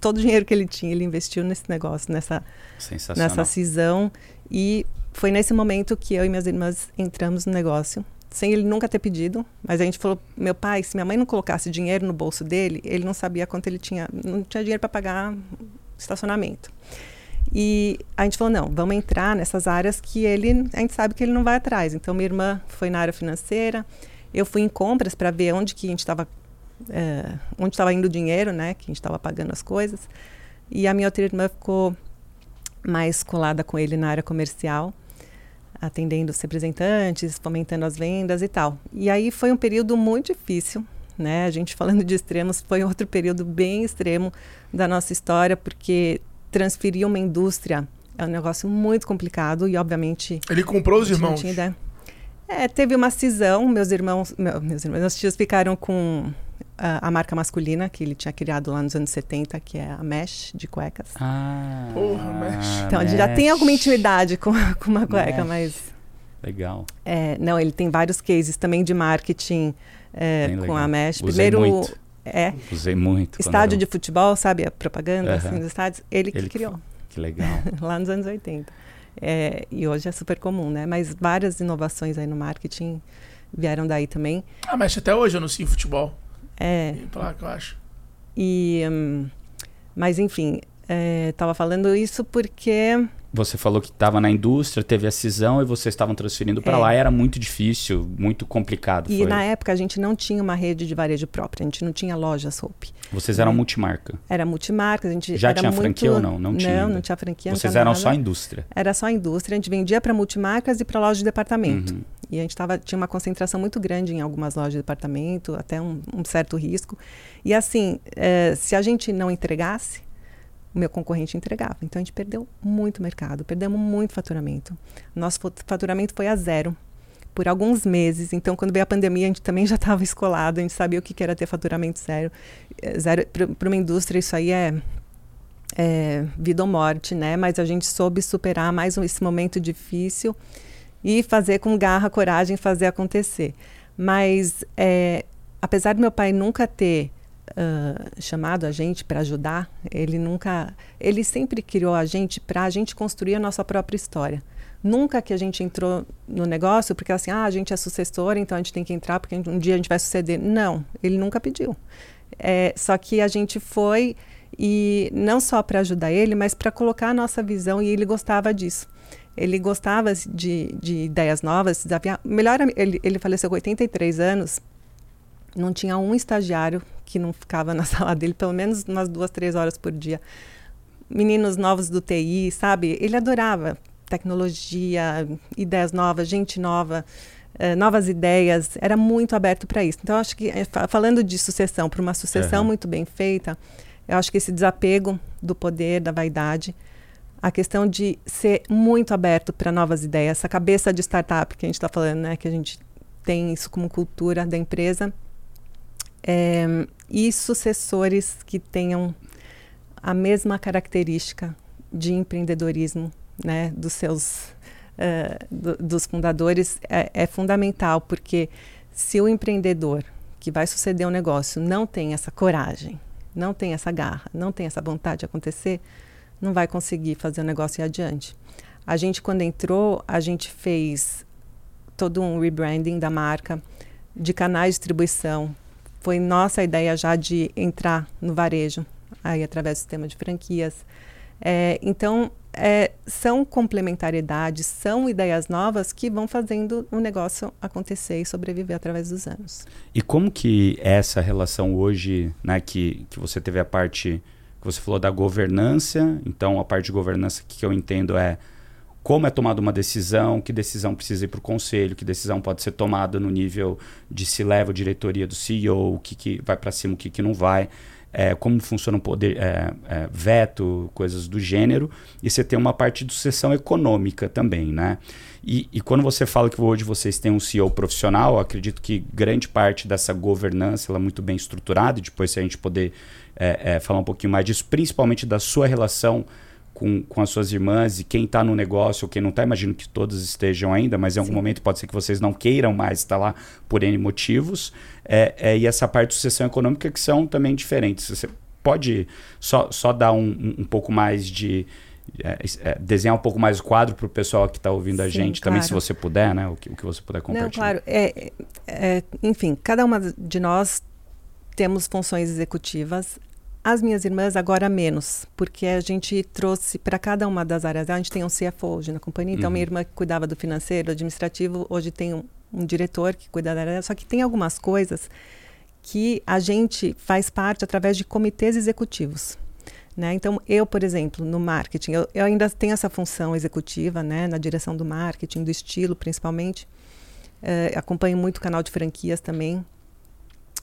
todo o dinheiro que ele tinha, ele investiu nesse negócio, nessa, nessa cisão. E foi nesse momento que eu e minhas irmãs entramos no negócio sem ele nunca ter pedido, mas a gente falou, meu pai, se minha mãe não colocasse dinheiro no bolso dele, ele não sabia quanto ele tinha, não tinha dinheiro para pagar estacionamento. E a gente falou, não, vamos entrar nessas áreas que ele, a gente sabe que ele não vai atrás. Então minha irmã foi na área financeira, eu fui em compras para ver onde que a gente estava, é, onde estava indo o dinheiro, né, que a gente estava pagando as coisas. E a minha outra irmã ficou mais colada com ele na área comercial atendendo os representantes, fomentando as vendas e tal. E aí foi um período muito difícil, né? A gente falando de extremos, foi outro período bem extremo da nossa história, porque transferir uma indústria é um negócio muito complicado e, obviamente. Ele comprou os irmãos? É, teve uma cisão, meus irmãos, meus irmãos, meus tios ficaram com a, a, marca masculina que ele tinha criado lá nos anos 70, que é a Mesh de cuecas. Ah, Porra, Mesh. Então, ele já tem alguma intimidade com, com uma cueca, mesh. mas... Legal. É, não, ele tem vários cases também de marketing é, com legal. a Mesh. Usei Primeiro, muito. é, Usei muito. estádio era- de futebol, sabe? A propaganda assim, dos estádios. Ele que Ele que criou, Que legal. <laughs> lá nos anos 80. É, e hoje é super comum, né? Mas várias inovações aí no marketing vieram daí também. Ah, mas até hoje eu anuncio futebol. É, Tem placa, eu acho. e, hum, mas enfim, estava falando isso porque Você falou que estava na indústria, teve a cisão e vocês estavam transferindo para É. lá. Era muito difícil, muito complicado. E foi. na época a gente não tinha uma rede de varejo própria, a gente não tinha loja Soap. Vocês eram É. multimarca. Era multimarca, a gente Já era tinha muito... franquia ou não? Não tinha Não, ainda. não tinha franquia. Vocês eram nada. só indústria. Era só indústria, a gente vendia para multimarcas e para lojas de departamento. Uhum. E a gente tava, tinha uma concentração muito grande em algumas lojas de departamento, até um, um certo risco. E assim, eh, se a gente não entregasse, o meu concorrente entregava. Então a gente perdeu muito mercado, perdemos muito faturamento. Nosso fat- faturamento foi a zero por alguns meses. Então, quando veio a pandemia, a gente também já estava escolado, a gente sabia o que que era ter faturamento zero. Eh, Zero para uma indústria, isso aí é, é vida ou morte, né? Mas a gente soube superar mais um, esse momento difícil e fazer com garra, coragem, fazer acontecer. Mas, é, apesar do meu pai nunca ter ah, chamado a gente para ajudar, ele nunca, ele sempre criou a gente para a gente construir a nossa própria história. Nunca que a gente entrou no negócio porque assim, ah, a gente é sucessora, então a gente tem que entrar porque um dia a gente vai suceder. Não, ele nunca pediu. É, só que a gente foi e não só para ajudar ele, mas para colocar a nossa visão e ele gostava disso. Ele gostava de, de ideias novas, desafiar. Melhor, ele, ele faleceu com 83 anos, não tinha um estagiário que não ficava <laughs> na sala dele pelo menos umas duas, três horas por dia. Meninos novos do TI, sabe? Ele adorava tecnologia, ideias novas, gente nova, eh, novas ideias. Era muito aberto para isso. Então, acho que, eh, fa- falando de sucessão, para uma sucessão Aham. muito bem feita, eu acho que esse desapego do poder, da vaidade, a questão de ser muito aberto para novas ideias, essa cabeça de startup que a gente está falando, né, que a gente tem isso como cultura da empresa, é, e sucessores que tenham a mesma característica de empreendedorismo, né, dos seus eh, do- dos fundadores é, é fundamental porque se o empreendedor que vai suceder um negócio não tem essa coragem, não tem essa garra, não tem essa vontade de acontecer, não vai conseguir fazer o negócio ir adiante. A gente quando entrou, a gente fez todo um rebranding da marca, de canais de distribuição. Foi nossa ideia já de entrar no varejo, aí através do sistema de franquias. É, então, é, são complementariedades, são ideias novas que vão fazendo o negócio acontecer e sobreviver através dos anos. E como que é essa relação hoje, né, que, que você teve a parte que você falou da governança, então a parte de governança que eu entendo é como é tomada uma decisão, que decisão precisa ir para o conselho, que decisão pode ser tomada no nível de se leva a diretoria do CEO, o que, que vai para cima, o que, que não vai, é, como funciona o poder, é, é, veto, coisas do gênero, e você tem uma parte de sucessão econômica também, né? E, e quando você fala que hoje vocês têm um CEO profissional, acredito que grande parte dessa governança ela é muito bem estruturada, e depois se a gente poder é, é, falar um pouquinho mais disso, principalmente da sua relação com, com as suas irmãs e quem está no negócio ou quem não está, imagino que todos estejam ainda, mas em algum Sim. momento pode ser que vocês não queiram mais estar lá por N motivos, é, é, e essa parte de sucessão econômica que são também diferentes. Você pode só, só dar um, um, pouco mais de. é, é, desenhar um pouco mais o quadro para o pessoal que está ouvindo a Sim, gente, também se claro. você puder, né? O que, o que você puder compartilhar. Não, claro. É, é, enfim, cada uma de nós temos funções executivas. As minhas irmãs agora menos, porque a gente trouxe para cada uma das áreas. A gente tem um CFO hoje na companhia, então Uhum. minha irmã que cuidava do financeiro, administrativo, hoje tem um, um diretor que cuida da área. Só que tem algumas coisas que a gente faz parte através de comitês executivos. Né? Então, eu, por exemplo, no marketing, eu, eu ainda tenho essa função executiva, né? na direção do marketing, do estilo, principalmente. Eh, acompanho muito o canal de franquias também,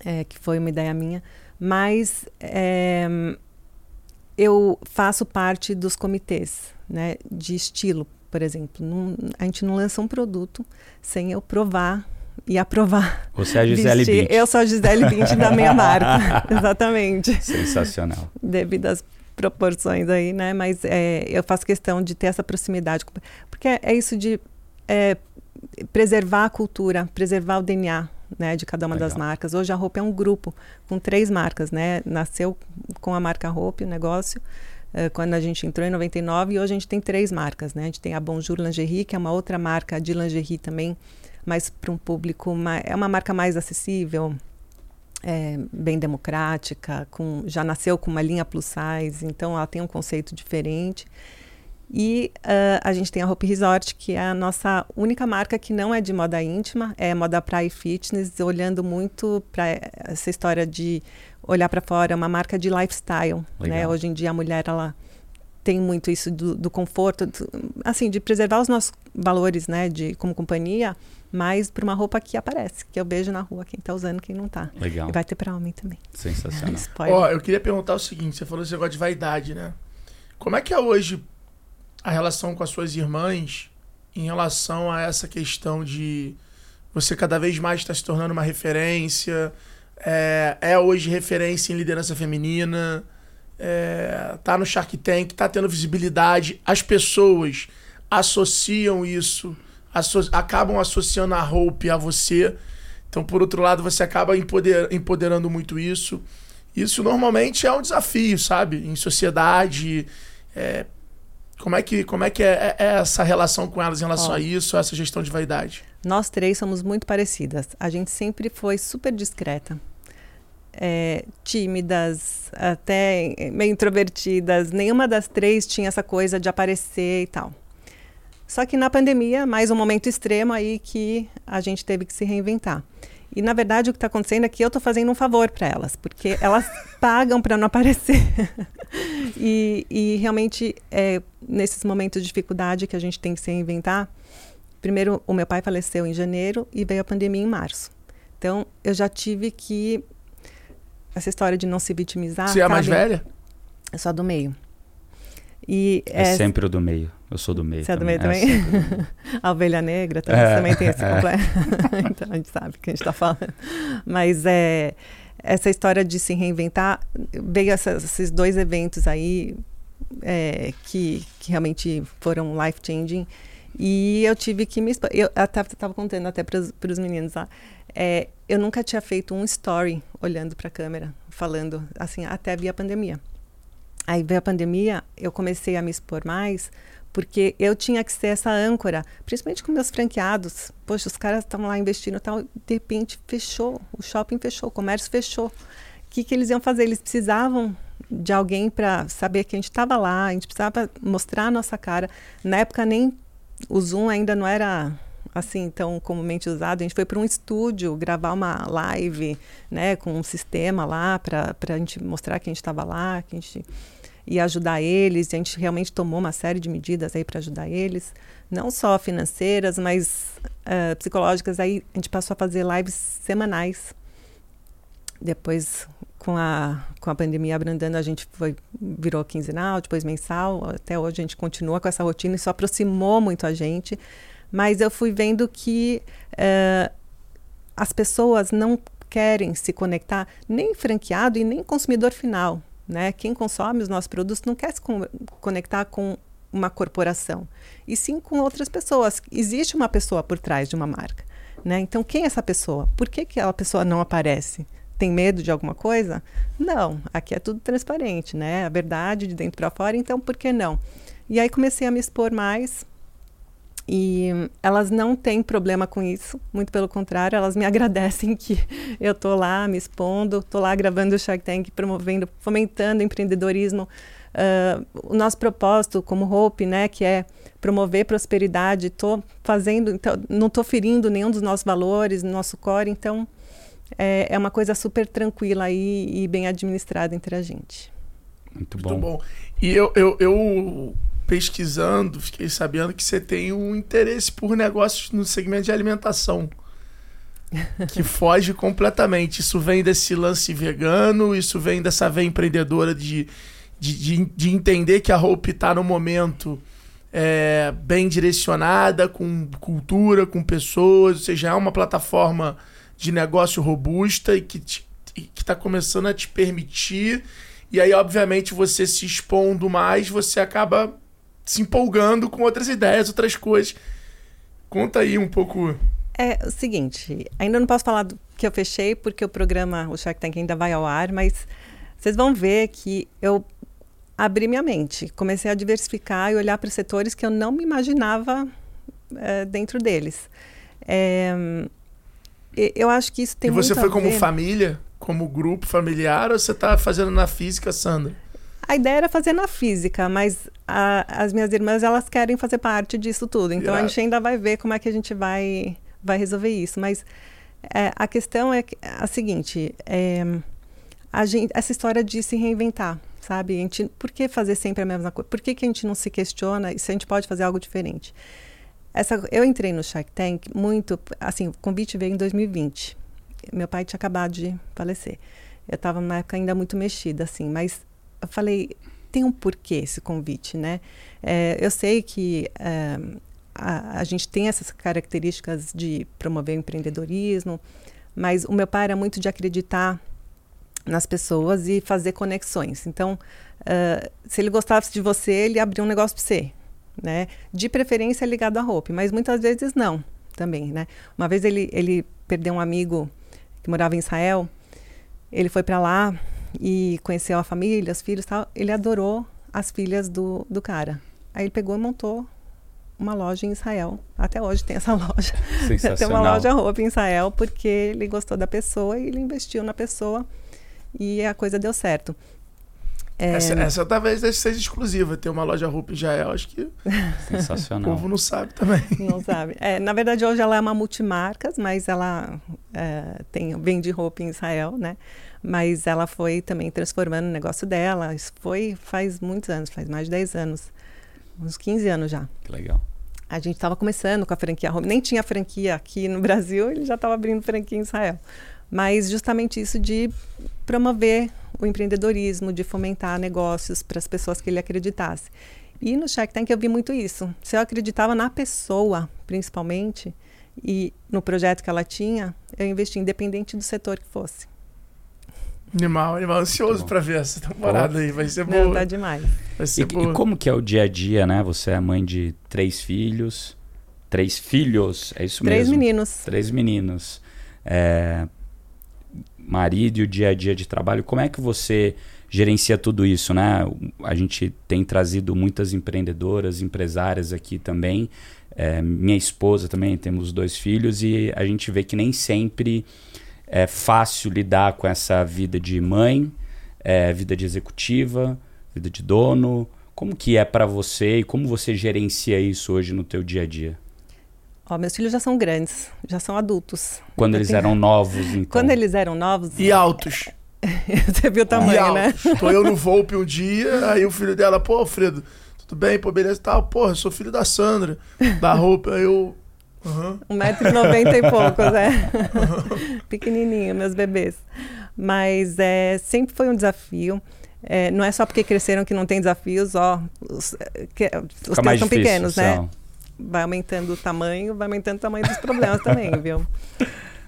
eh, que foi uma ideia minha. Mas eh, eu faço parte dos comitês né, de estilo, por exemplo. Não- a gente não lança um produto sem eu provar e aprovar. Você é a Gisele. Bündchen. Eu sou a Gisele Bündchen da minha marca, <laughs> exatamente Sensacional. devido às proporções aí, né? Mas é, eu faço questão de ter essa proximidade, porque é isso de é, preservar a cultura, preservar o DNA né, de cada uma Legal. das marcas. Hoje a Hope é um grupo com três marcas, né? Nasceu com a marca Hope, o negócio, eh, quando a gente entrou em 99 e hoje a gente tem três marcas, né? A gente tem a Bonjour Lingerie, que é uma outra marca de lingerie também, mas para um público mais, é uma marca mais acessível, é, bem democrática, com, já nasceu com uma linha plus size, então ela tem um conceito diferente. E uh, a gente tem a Hope Resort, que é a nossa única marca que não é de moda íntima, é moda praia e fitness, olhando muito para essa história de olhar para fora, é uma marca de lifestyle. Né? Hoje em dia a mulher ela tem muito isso do, do conforto, do- assim, de preservar os nossos valores, né, de como companhia, mas para uma roupa que aparece, que eu vejo na rua quem está usando, quem não está. Legal. E vai ter para homem também. Sensacional. <laughs> Ó, eu queria perguntar o seguinte: você falou esse negócio de vaidade, né? Como é que é hoje a relação com as suas irmãs em relação a essa questão de você cada vez mais estar se tornando uma referência? É, é hoje referência em liderança feminina? É, tá no Shark Tank, tá tendo visibilidade. As pessoas associam isso, asso- acabam associando a Hope a você. Então, por outro lado, você acaba empoder- empoderando muito isso. Isso normalmente é um desafio, sabe? Em sociedade. é, como é que, como é, que é, é essa relação com elas em relação Ó. a isso, a essa gestão de vaidade? Nós três somos muito parecidas. A gente sempre foi super discreta. É, tímidas, até meio introvertidas. Nenhuma das três tinha essa coisa de aparecer e tal. Só que na pandemia, mais um momento extremo aí que a gente teve que se reinventar. E na verdade o que está acontecendo é que eu estou fazendo um favor para elas, porque elas <laughs> pagam para não aparecer. e, e realmente é nesses momentos de dificuldade que a gente tem que se reinventar. Primeiro, o meu pai faleceu em janeiro e veio a pandemia em março. Então, eu já tive que. Essa história de não se vitimizar. você é a mais velha? Eu sou a do meio. E É sempre o do meio. Eu sou do meio. Você é do meio também? É do meio. <laughs> a ovelha negra também, É, também tem esse <laughs> é. completo. <laughs> então a gente sabe o que a gente está falando. Mas é, essa história de se reinventar, veio esses dois eventos aí é, que, que realmente foram life-changing. E eu tive que me. expo- Eu estava contando até para os meninos lá. é, eu nunca tinha feito um story olhando para a câmera, falando assim, até vir a pandemia. Aí veio a pandemia, eu comecei a me expor mais, porque eu tinha que ser essa âncora, principalmente com meus franqueados. Poxa, os caras estavam lá investindo tal, de repente fechou, o shopping fechou, o comércio fechou. O que, que eles iam fazer? Eles precisavam de alguém para saber que a gente estava lá, a gente precisava mostrar a nossa cara. Na época nem o Zoom ainda não era assim tão comumente usado. A gente foi para um estúdio gravar uma live, né, com um sistema lá para a gente mostrar que a gente estava lá, que a gente ia ajudar eles. E a gente realmente tomou uma série de medidas aí para ajudar eles, não só financeiras, mas ah, psicológicas. Aí a gente passou a fazer lives semanais. Depois, com a, com a pandemia abrandando, a gente foi, virou quinzenal, depois mensal. Até hoje a gente continua com essa rotina. Isso aproximou muito a gente. Mas eu fui vendo que eh, as pessoas não querem se conectar, nem franqueado e nem consumidor final. Né? Quem consome os nossos produtos não quer se con conectar com uma corporação, e sim com outras pessoas. Existe uma pessoa por trás de uma marca. Né? Então, quem é essa pessoa? Por que, que aquela pessoa não aparece? Tem medo de alguma coisa? Não, aqui é tudo transparente, né? A verdade de dentro para fora, então por que não? E aí comecei a me expor mais, e elas não têm problema com isso, muito pelo contrário, elas me <laughs> agradecem que eu tô lá me expondo, tô lá gravando o Shark Tank, promovendo, fomentando empreendedorismo. Uh, o nosso propósito como Hope, né, que é promover prosperidade, tô fazendo, então, não tô ferindo nenhum dos nossos valores, nosso core, então é, é uma coisa super tranquila aí e bem administrada entre a gente. Muito bom. Muito bom. E eu, eu, eu pesquisando, fiquei sabendo que você tem um interesse por negócios no segmento de alimentação. <laughs> Que foge completamente. Isso vem desse lance vegano, isso vem dessa veia empreendedora de, de, de, de entender que a Hope está no momento é, bem direcionada, com cultura, com pessoas, ou seja, é uma plataforma de negócio robusta e que está começando a te permitir. E aí, obviamente, você se expondo mais, você acaba se empolgando com outras ideias, outras coisas. Conta aí um pouco. É o seguinte, ainda não posso falar do que eu fechei, porque o programa, o Shark Tank ainda vai ao ar, mas vocês vão ver que eu abri minha mente, comecei a diversificar e olhar para setores que eu não me imaginava é, dentro deles. É, eu acho que isso tem E você muito foi a como ver- família, como grupo familiar, ou você tá fazendo na física, Sandra? A ideia era fazer na física, mas a- as minhas irmãs elas querem fazer parte disso tudo. Então a gente ainda vai ver como é que a gente vai vai resolver isso. Mas é, a questão é a seguinte: é, a gente, essa história de se reinventar, sabe? A gente, por que fazer sempre a mesma coisa? Por que, que a gente não se questiona e se a gente pode fazer algo diferente? Essa, eu entrei no Shark Tank muito, assim, o convite veio em 2020. Meu pai tinha acabado de falecer. Eu estava numa época ainda muito mexida, assim, mas eu falei, tem um porquê esse convite, né? É, eu sei que é, a, a gente tem essas características de promover o empreendedorismo, mas o meu pai era muito de acreditar nas pessoas e fazer conexões. Então, ah, se ele gostasse de você, ele abria um negócio para você, né? De preferência ligado à roupa, mas muitas vezes não, também, né? Uma vez ele ele perdeu um amigo que morava em Israel, ele foi para lá e conheceu a família, os filhos, e tal. Ele adorou as filhas do do cara. Aí ele pegou e montou uma loja em Israel. Até hoje tem essa <laughs> loja. Tem uma loja roupa em Israel porque ele gostou da pessoa e ele investiu na pessoa e a coisa deu certo. É, Essa, essa talvez seja exclusiva, ter uma loja roupa em Israel, acho que <laughs> o Sensacional. povo não sabe também. <laughs> Não sabe. É, na verdade, hoje ela é uma multimarcas, mas ela é, tem, vende roupa em Israel, né? Mas ela foi também transformando o negócio dela. Isso foi faz muitos anos, faz mais de 10 anos. Uns 15 anos já. Que legal. A gente estava começando com a franquia Home. Nem tinha franquia aqui no <laughs> Brasil, ele já estava abrindo franquia em Israel. Mas justamente isso de promover o empreendedorismo, de fomentar negócios para as pessoas que ele acreditasse. E no Shark Tank eu vi muito isso. Se eu acreditava na pessoa, principalmente, e no projeto que ela tinha, eu investi independente do setor que fosse. Animal, animal. Ansioso bom. pra ver essa temporada aí. Vai ser Não, boa. tá demais. Vai E, ser e boa. como que é o dia a dia, né? Você é mãe de três filhos. Três filhos, é isso Três mesmo? meninos. Três meninos. É, marido e o dia a dia de trabalho. Como é que você gerencia tudo isso, né? A gente tem trazido muitas empreendedoras, empresárias aqui também. É, minha esposa também, temos dois filhos e a gente vê que nem sempre é fácil lidar com essa vida de mãe, é, vida de executiva, vida de dono. Como que é para você e como você gerencia isso hoje no teu dia a dia? Ó, meus filhos já são grandes, já são adultos. Quando Eu eles tenho- eram novos, <laughs> então. Quando eles eram novos, E altos. <laughs> você viu o e tamanho, né? altos. Tô eu no Volpe um dia, aí o filho dela, pô, Fredo, tudo bem, pô, beleza, tal. Porra, eu sou filho da Sandra, da roupa. Aí eu. Aham. 1,90m e <laughs> poucos, é. <laughs> Pequenininho, meus bebês. Mas é, sempre foi um desafio. É, não é só porque cresceram que não tem desafios, ó. Os, é, que, os teus são pequenos, né? são. Vai aumentando o tamanho, vai aumentando o tamanho dos problemas também, <laughs> viu?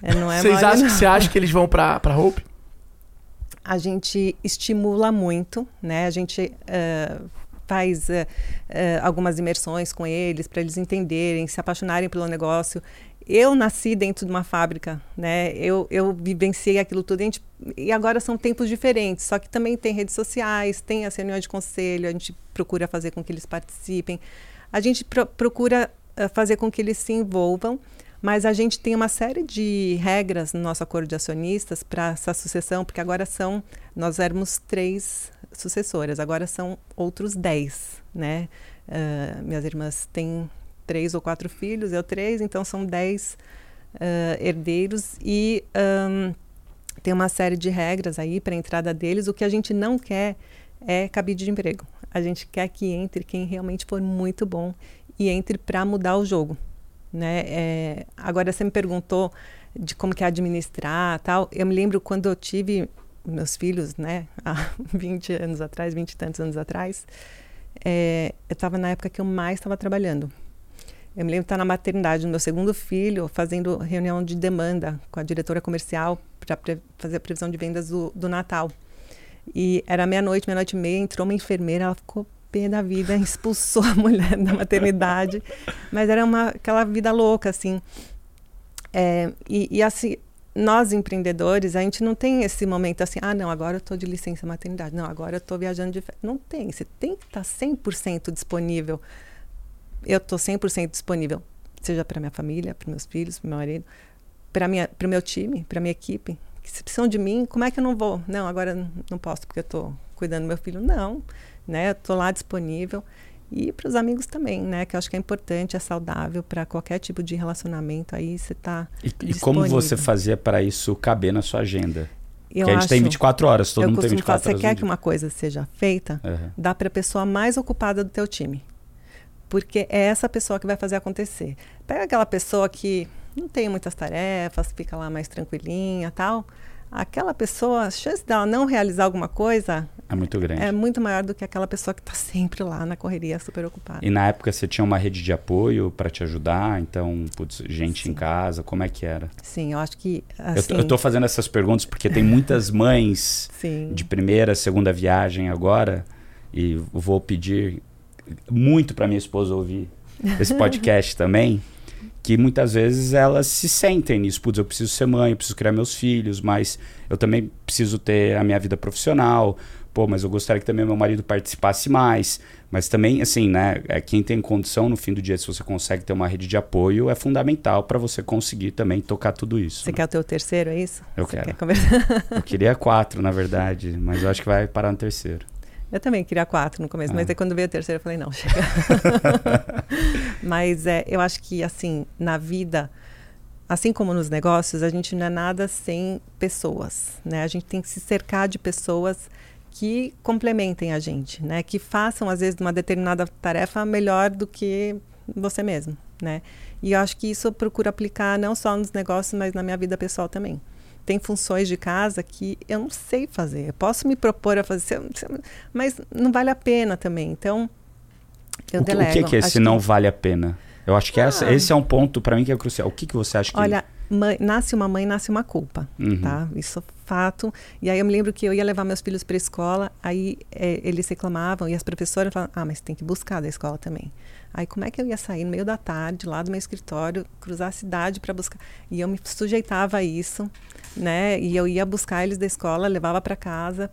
É, não é Vocês acham você acha que eles vão pra, pra Hope? a gente estimula muito, né? A gente eh, faz eh, eh, algumas imersões com eles para eles entenderem, se apaixonarem pelo negócio. Eu nasci dentro de uma fábrica, né? Eu, eu vivenciei aquilo tudo. A gente- e agora são tempos diferentes, só que também tem redes sociais, tem as reuniões de conselho, a gente procura fazer com que eles participem. A gente pro- procura eh, fazer com que eles se envolvam, mas a gente tem uma série de regras no nosso acordo de acionistas para essa sucessão, porque agora são, nós éramos três sucessoras, agora são outros dez, né? Ah, minhas irmãs têm três ou quatro filhos, eu três, então são dez ah, herdeiros e ahn, tem uma série de regras aí para a entrada deles. O que a gente não quer é cabide de emprego. A gente quer que entre quem realmente for muito bom e entre para mudar o jogo. Né? É, agora você me perguntou de como que é administrar tal. Eu me lembro quando eu tive meus filhos, né, <laughs> há 20 anos atrás, 20 e tantos anos atrás, é, eu estava na época que eu mais estava trabalhando. Eu me lembro de estar na maternidade do meu segundo filho, fazendo reunião de demanda com a diretora comercial para fazer a previsão de vendas do, do Natal. E era meia-noite, meia-noite e meia, entrou uma enfermeira, ela ficou pé da vida, <laughs> expulsou a mulher da maternidade. Mas era uma, aquela vida louca, assim. É, e, e, assim, nós empreendedores, a gente não tem esse momento assim, ah, não, agora eu estou de licença maternidade, não, agora eu estou viajando de. Não tem, você tem que estar tá 100% disponível. Eu estou 100% disponível, seja para minha família, para meus filhos, para meu marido, para o meu time, para minha equipe. Que se precisam de mim, como é que eu não vou? Não, agora não posso porque eu estou cuidando do meu filho. Não, né? Eu estou lá disponível. E para os amigos também, né? Que eu acho que é importante, é saudável para qualquer tipo de relacionamento. Aí você está. E, e, como você fazia para isso caber na sua agenda? Eu que a gente acho, tem 24 horas, todo mundo tem 24 falar, horas. Você quer que uma coisa seja feita, uhum. dá para a pessoa mais ocupada do teu time. Porque é essa pessoa que vai fazer acontecer. Pega aquela pessoa que não tem muitas tarefas, fica lá mais tranquilinha tal aquela pessoa, a chance dela não realizar alguma coisa é muito grande. É muito maior do que aquela pessoa que está sempre lá na correria, super ocupada. E na época você tinha uma rede de apoio para te ajudar? Então, putz, gente Sim. em casa, como é que era? Sim, eu acho que. Assim... Eu, estou fazendo essas perguntas porque tem muitas <laughs> mães de primeira, segunda viagem agora, e vou pedir muito para minha esposa ouvir esse <laughs> podcast também que muitas vezes elas se sentem nisso. Putz, eu preciso ser mãe, eu preciso criar meus filhos, mas eu também preciso ter a minha vida profissional. Pô, mas eu gostaria que também meu marido participasse mais. Mas também, assim, né? É, quem tem condição no fim do dia, se você consegue ter uma rede de apoio, é fundamental para você conseguir também tocar tudo isso. Você né? quer o teu terceiro, é isso? Eu você quero. Quer eu queria quatro, na verdade, mas eu acho que vai parar no terceiro. Eu também queria quatro no começo, ah. mas aí quando veio a terceira eu falei, não, chega. <laughs> mas é, eu acho que, assim, na vida, assim como nos negócios, a gente não é nada sem pessoas, né? A gente tem que se cercar de pessoas que complementem a gente, né? Que façam, às vezes, uma determinada tarefa melhor do que você mesmo, né? E eu acho que isso eu procuro aplicar não só nos negócios, mas na minha vida pessoal também tem funções de casa que eu não sei fazer. Eu posso me propor a fazer, mas não vale a pena também. Então, eu o que, delego. O que, que é esse que... não vale a pena? Eu acho que ah. essa, esse é um ponto para mim que é crucial. O que, que você acha que... Olha, mãe, nasce uma mãe, nasce uma culpa, uhum. tá? Isso é fato. E aí eu me lembro que eu ia levar meus filhos para a escola, aí é, eles reclamavam e as professoras falavam, ah, mas tem que buscar da escola também. Aí como é que eu ia sair no meio da tarde, lá do meu escritório, cruzar a cidade para buscar? E eu me sujeitava a isso, né? E eu ia buscar eles da escola, levava para casa,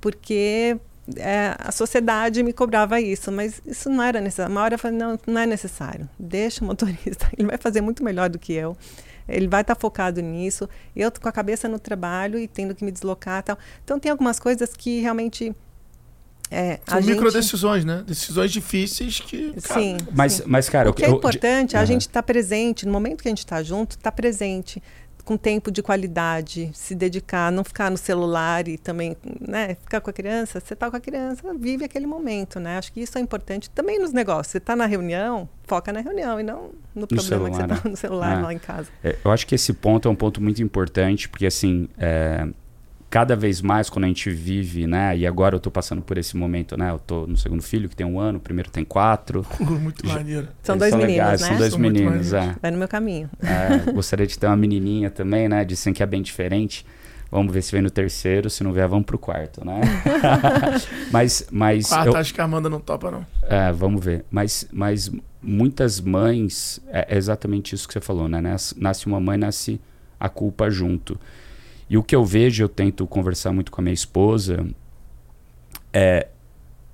porque é, a sociedade me cobrava isso, mas isso não era necessário. Uma hora eu falei, não, não é necessário. Deixa o motorista, <laughs> ele vai fazer muito melhor do que eu. Ele vai estar tá focado nisso. Eu com a cabeça no trabalho e tendo que me deslocar tal. Então tem algumas coisas que realmente é, São micro decisões, né? Decisões difíceis que. Cara... Sim. Mas, sim. mas, cara. O que é importante é a gente estar tá presente. No momento que a gente está junto, estar tá presente. Com tempo de qualidade, se dedicar, não ficar no celular e também, né? Ficar com a criança, você está com a criança, vive aquele momento, né? Acho que isso é importante também nos negócios. Você está na reunião, foca na reunião e não no, no problema celular, que você está né? no celular é. lá em casa. É, eu acho que esse ponto é um ponto muito importante, porque assim. É cada vez mais quando a gente vive, né? E agora eu tô passando por esse momento, né? Eu tô no segundo filho, que tem um ano, o primeiro tem quatro. <laughs> muito maneiro. São dois são meninos, legais, né? São dois são meninos, é. Vai no meu caminho. É, gostaria de ter uma menininha também, né? Dizem que é bem diferente. Vamos ver se vem no terceiro, se não vier, vamos pro quarto, né? <laughs> <laughs> mas, mas quarto, eu, acho que a Amanda não topa, não. É, vamos ver. Mas, mas muitas mães, é exatamente isso que você falou, né? Nasce uma mãe, nasce a culpa junto. E o que eu vejo, eu tento conversar muito com a minha esposa, é,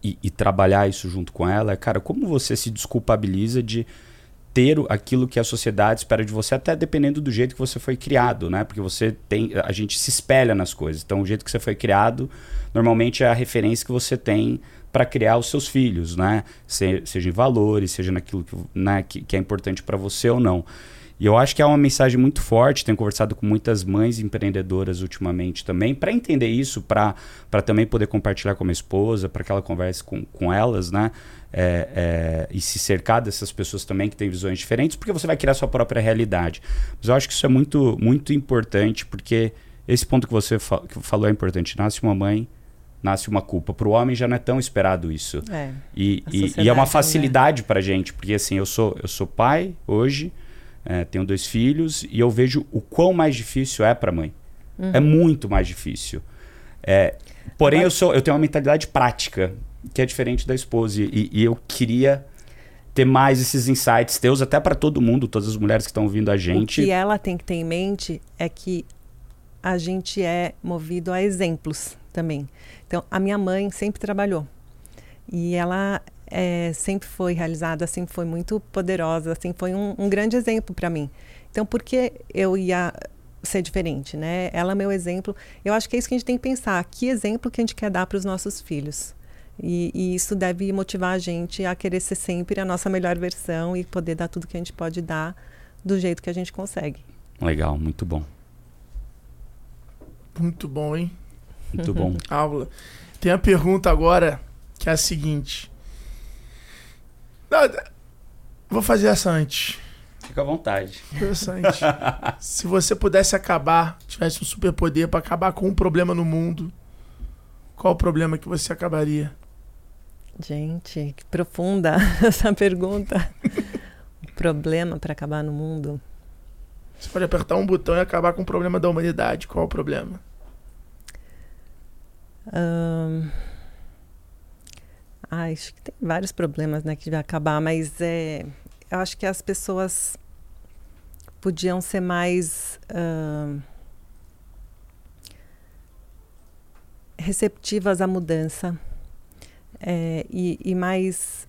e, e, trabalhar isso junto com ela, é, cara, como você se desculpabiliza de ter aquilo que a sociedade espera de você, até dependendo do jeito que você foi criado, né? Porque você tem, a gente se espelha nas coisas. Então, o jeito que você foi criado, normalmente é a referência que você tem para criar os seus filhos, né? Se, seja em valores, seja naquilo que, né, que, que é importante para você ou não. E eu acho que é uma mensagem muito forte. Tenho conversado com muitas mães empreendedoras ultimamente também, para entender isso, para também poder compartilhar com a minha esposa, para que ela converse com, com elas, né? É, é, e se cercar dessas pessoas também que têm visões diferentes, porque você vai criar sua própria realidade. Mas eu acho que isso é muito, muito importante, porque esse ponto que você fa que falou é importante. Nasce uma mãe, nasce uma culpa. Para o homem já não é tão esperado isso. É, e, e, e, é uma facilidade né? para gente, porque assim, eu sou, eu sou pai hoje, é, tenho dois filhos e eu vejo o quão mais difícil é para mãe. Uhum. É muito mais difícil. É, porém, Mas... eu, sou, eu tenho uma mentalidade prática, que é diferente da esposa. E, e eu queria ter mais esses insights teus, até para todo mundo, todas as mulheres que estão ouvindo a gente. O que ela tem que ter em mente é que a gente é movido a exemplos também. Então, a minha mãe sempre trabalhou. E ela é, sempre foi realizada, sempre foi muito poderosa, assim, foi um, um grande exemplo para mim. Então, por que eu ia ser diferente, né? Ela é meu exemplo. Eu acho que é isso que a gente tem que pensar. Que exemplo que a gente quer dar para os nossos filhos? E, e, isso deve motivar a gente a querer ser sempre a nossa melhor versão e poder dar tudo que a gente pode dar do jeito que a gente consegue. Legal, muito bom. Muito bom, hein? Muito bom. <laughs> Aula. Tem a pergunta agora que é a seguinte. Vou fazer essa antes. Fica à vontade. Interessante. <laughs> Se você pudesse acabar, tivesse um superpoder para acabar com um problema no mundo, qual o problema que você acabaria? Gente, que profunda <laughs> essa pergunta. o problema para acabar no mundo. Você pode apertar um botão e acabar com o problema da humanidade. Qual o problema? Um... Ah, acho que tem vários problemas né, que vai acabar, mas é, eu acho que as pessoas podiam ser mais uh, receptivas à mudança é, e, e, mais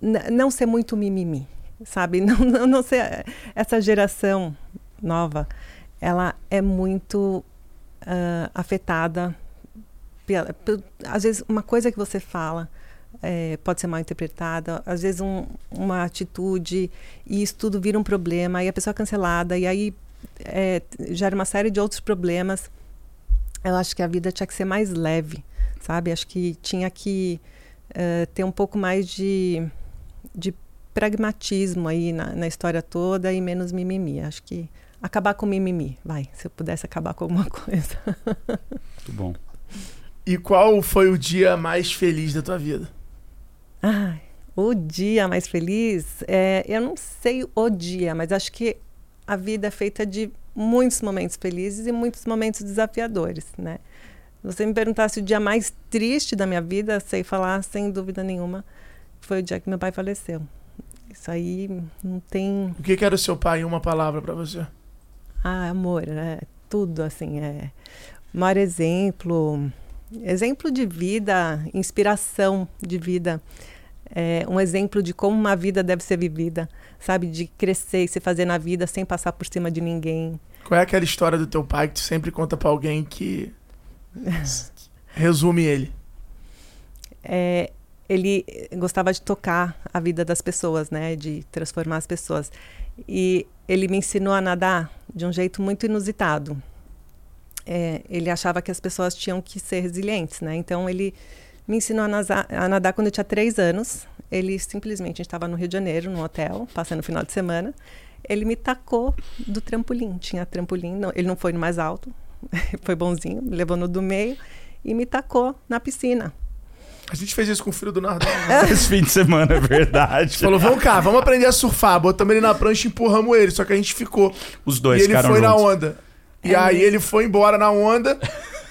não ser muito mimimi, sabe? <laughs> Não, não, não ser essa geração nova, ela é muito uh, afetada às vezes uma coisa que você fala é, pode ser mal interpretada, às vezes um, uma atitude e isso tudo vira um problema, e a pessoa é cancelada, e aí é, gera uma série de outros problemas. Eu acho que a vida tinha que ser mais leve, sabe? Acho que tinha que uh, ter um pouco mais de, de pragmatismo aí na, na, história toda e menos mimimi. Acho que acabar com mimimi, vai, se eu pudesse acabar com alguma <laughs> coisa. Muito bom. E qual foi o dia mais feliz da tua vida? Ai, o dia mais feliz, é, eu não sei o dia, mas acho que a vida é feita de muitos momentos felizes e muitos momentos desafiadores, né? Se você me perguntasse o dia mais triste da minha vida, sei falar sem dúvida nenhuma, foi o dia que meu pai faleceu. Isso aí não tem. O que, que era o seu pai em uma palavra para você? Ah, amor, né? Tudo assim é. O maior exemplo, exemplo de vida, inspiração de vida é, um exemplo de como uma vida deve ser vivida, sabe? De crescer e se fazer na vida sem passar por cima de ninguém. Qual é aquela história do teu pai que tu sempre conta para alguém que <laughs> resume ele? É, ele gostava de tocar a vida das pessoas, né? De transformar as pessoas. E ele me ensinou a nadar de um jeito muito inusitado. É, ele achava que as pessoas tinham que ser resilientes, né? Então ele me ensinou a, nasar, a nadar quando eu tinha três anos. Ele simplesmente, a gente estava no Rio de Janeiro, num hotel, passando o final de semana. Ele me tacou do trampolim. Tinha trampolim, não, ele não foi no mais alto, <laughs> foi bonzinho, me levou no do meio e me tacou na piscina. A gente fez isso com o filho do Nardão. Né? <laughs> Esse fim de semana, é verdade. Falou, vamos cá, vamos aprender a surfar. Botamos ele na prancha e empurramos ele. Só que a gente ficou. Os dois E ele foi juntos. na onda. E é aí mesmo? ele foi embora na onda.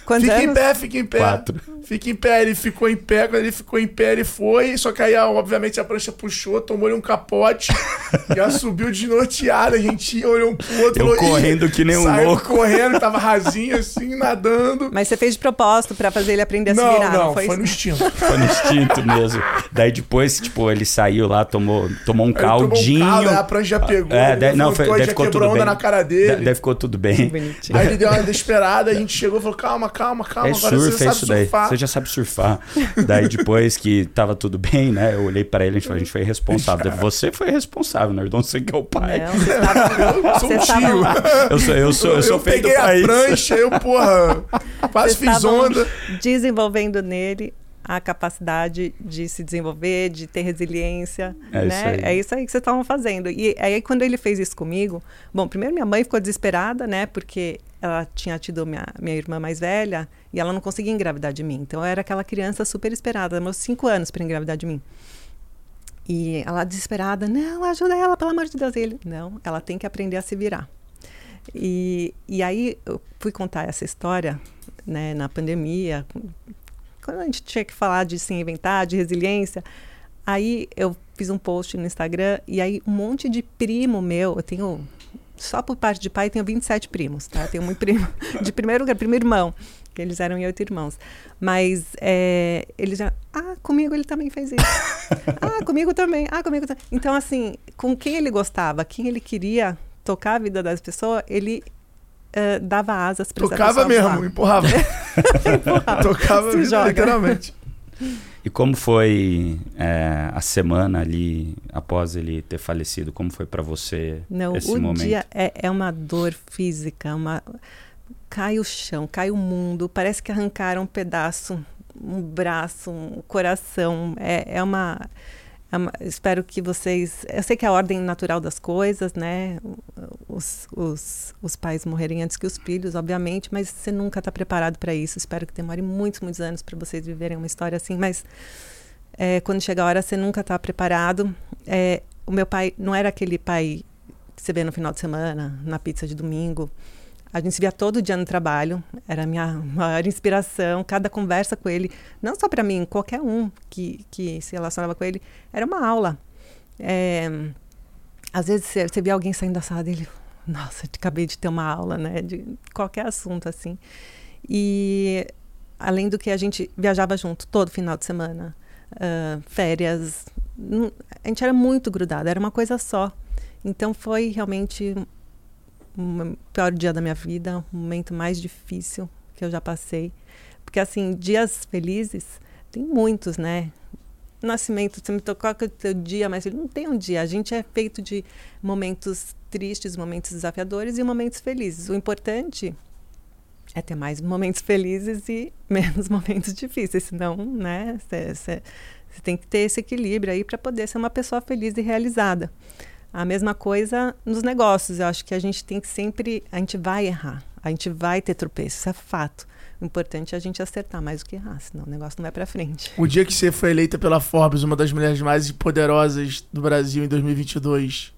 Quantos fica anos? em pé, fica em pé. Quatro. Fica em pé, ele ficou em pé, quando ele ficou em pé, ele foi, só que aí, obviamente, a prancha puxou, tomou-lhe um capote, <laughs> já subiu desnorteado, a gente ia, olhou um pro outro. Eu correndo que nem um saiu louco. correndo, tava <laughs> rasinho assim, nadando. Mas você fez de propósito para fazer ele aprender a se não, virar, não, não, foi, foi no instinto. <laughs> Foi no instinto mesmo. Daí depois, tipo, ele saiu lá, tomou, tomou um Aí ele tomou um caldinho. caldo, aí a prancha já pegou, É, daí, não, foi, daí já ficou quebrou tudo onda bem. na cara dele. Da- Daí ficou tudo bem. Bonitinho. Aí ele deu uma desesperada, a gente chegou e falou: calma, calma, calma, É agora surf, você é sabe isso daí. Você já sabe surfar. Daí depois que tava tudo bem, né? Eu olhei pra ele e a gente falou, a gente foi responsável. Você foi responsável, Nerdon, você que é o pai. Não, você tava, Eu sou um tio. Eu sou, eu sou, eu sou feito peguei a isso. prancha, eu, porra, quase Vocês fiz onda. desenvolvendo nele a capacidade de se desenvolver, de ter resiliência, É né? isso aí. É isso aí que vocês estavam fazendo. E aí quando ele fez isso comigo, bom, primeiro minha mãe ficou desesperada, né? Porque ela tinha tido minha, minha irmã mais velha e ela não conseguia engravidar de mim. Então eu era aquela criança super esperada, meus cinco anos para engravidar de mim. E ela desesperada, não, ajuda ela, pelo amor de Deus. E ele, não, ela tem que aprender a se virar. E, e aí eu fui contar essa história né, na pandemia, quando a gente tinha que falar de se inventar, de resiliência, aí eu fiz um post no Instagram e aí um monte de primo meu, eu tenho só por parte de pai tenho 27 primos, tá? Tenho muito primo de primeiro lugar, primeiro irmão, que eles eram oito irmãos. Mas é, eles já, ah, comigo ele também fez isso. <laughs> ah, comigo também. Ah, comigo também. Então assim, com quem ele gostava, quem ele queria tocar a vida das pessoas, ele uh, dava asas para Tocava mesmo, empurrava. <laughs> empurrava. Tocava literalmente. <laughs> E como foi é, a semana ali após ele ter falecido? Como foi para você Não, esse o momento? dia é, é uma dor física, uma cai o chão, cai o mundo, parece que arrancaram um pedaço, um braço, um coração. É, é uma espero que vocês. Eu sei que é a ordem natural das coisas, né? Os, os, os pais morrerem antes que os filhos, obviamente, mas você nunca está preparado para isso. Espero que demore muitos, muitos anos para vocês viverem uma história assim, mas é, quando chega a hora, você nunca está preparado. É, o meu pai não era aquele pai que você vê no final de semana, na pizza de domingo. A gente se via todo dia no trabalho, era a minha <laughs> maior inspiração. Cada conversa com ele, não só para mim, qualquer um que, que se relacionava com ele, era uma aula. É, às vezes você, via alguém saindo da sala dele, nossa, acabei de ter uma aula, né? De qualquer assunto assim. E além do que a gente viajava junto todo final de semana, uh, férias, a gente era muito grudado, era uma coisa só. Então foi realmente o pior dia da minha vida, o momento mais difícil que eu já passei. Porque, assim, dias felizes, tem muitos, né? Nascimento, você me tocou com o teu dia, mas ele não tem um dia. A gente é feito de momentos tristes, momentos desafiadores e momentos felizes. O importante é ter mais momentos felizes e menos <laughs> momentos difíceis. Senão, né, você tem que ter esse equilíbrio aí para poder ser uma pessoa feliz e realizada. A mesma coisa nos negócios. Eu acho que a gente tem que sempre. A gente vai errar. A gente vai ter tropeço. Isso é fato. O importante é a gente acertar mais do que errar, senão o negócio não vai para frente. O dia que você foi eleita pela Forbes, uma das mulheres mais poderosas do Brasil em 2022,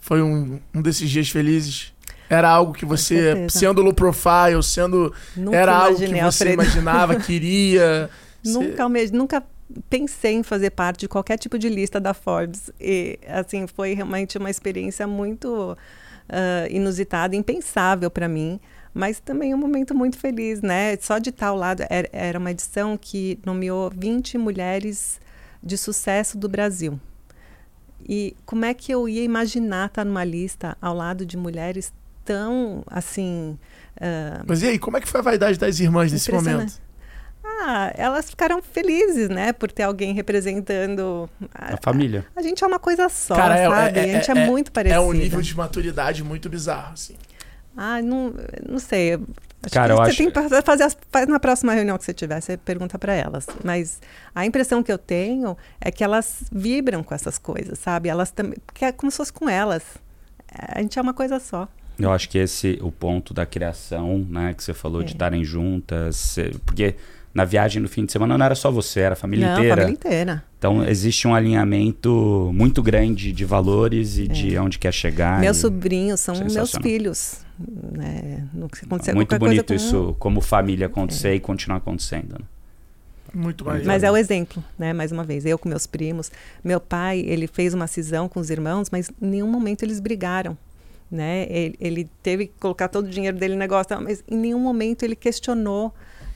foi um, um desses dias felizes? Era algo que você, sendo low profile, sendo. Nunca era algo que você Alfredo. imaginava, queria. <laughs> Nunca, você... nunca pensei em fazer parte de qualquer tipo de lista da Forbes. E, assim, foi realmente uma experiência muito uh, inusitada, impensável para mim, mas também um momento muito feliz, né? Só de estar ao lado, era, era uma edição que nomeou 20 mulheres de sucesso do Brasil. E como é que eu ia imaginar estar numa lista ao lado de mulheres tão, assim... Uh, Mas e aí, como é que foi a vaidade das irmãs nesse momento? Ah, elas ficaram felizes, né, por ter alguém representando a, a família. A, a, gente é uma coisa só, Cara, é, sabe? É, é, a gente é, é, muito parecido. É um nível de maturidade muito bizarro, assim. Ah, não, não sei. Acho Cara, eu você acho... tem que fazer as, faz na próxima reunião que você tiver, você pergunta para elas. Mas a impressão que eu tenho é que elas vibram com essas coisas, sabe? Elas também, porque é como se fosse com elas. A gente é uma coisa só. Eu acho que esse o ponto da criação, né, que você falou é. de estarem juntas, porque na viagem no fim de semana não era só você, era a família não, inteira. a família inteira. Então existe um alinhamento muito grande de valores e é. de onde quer chegar. Meus sobrinhos são meus filhos. Né? Não muito bonito com... isso, como família acontecer é. e continuar acontecendo. Né? Muito mais. Mas é o exemplo, né? Mais uma vez, eu com meus primos. Meu pai, ele fez uma cisão com os irmãos, mas em nenhum momento eles brigaram. Né? Ele, ele teve que colocar todo o dinheiro dele no negócio, mas em nenhum momento ele questionou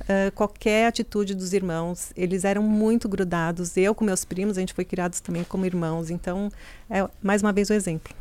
uh, qualquer atitude dos irmãos. Eles eram muito grudados. Eu com meus primos, a gente foi criados também como irmãos. Então, é mais uma vez o exemplo.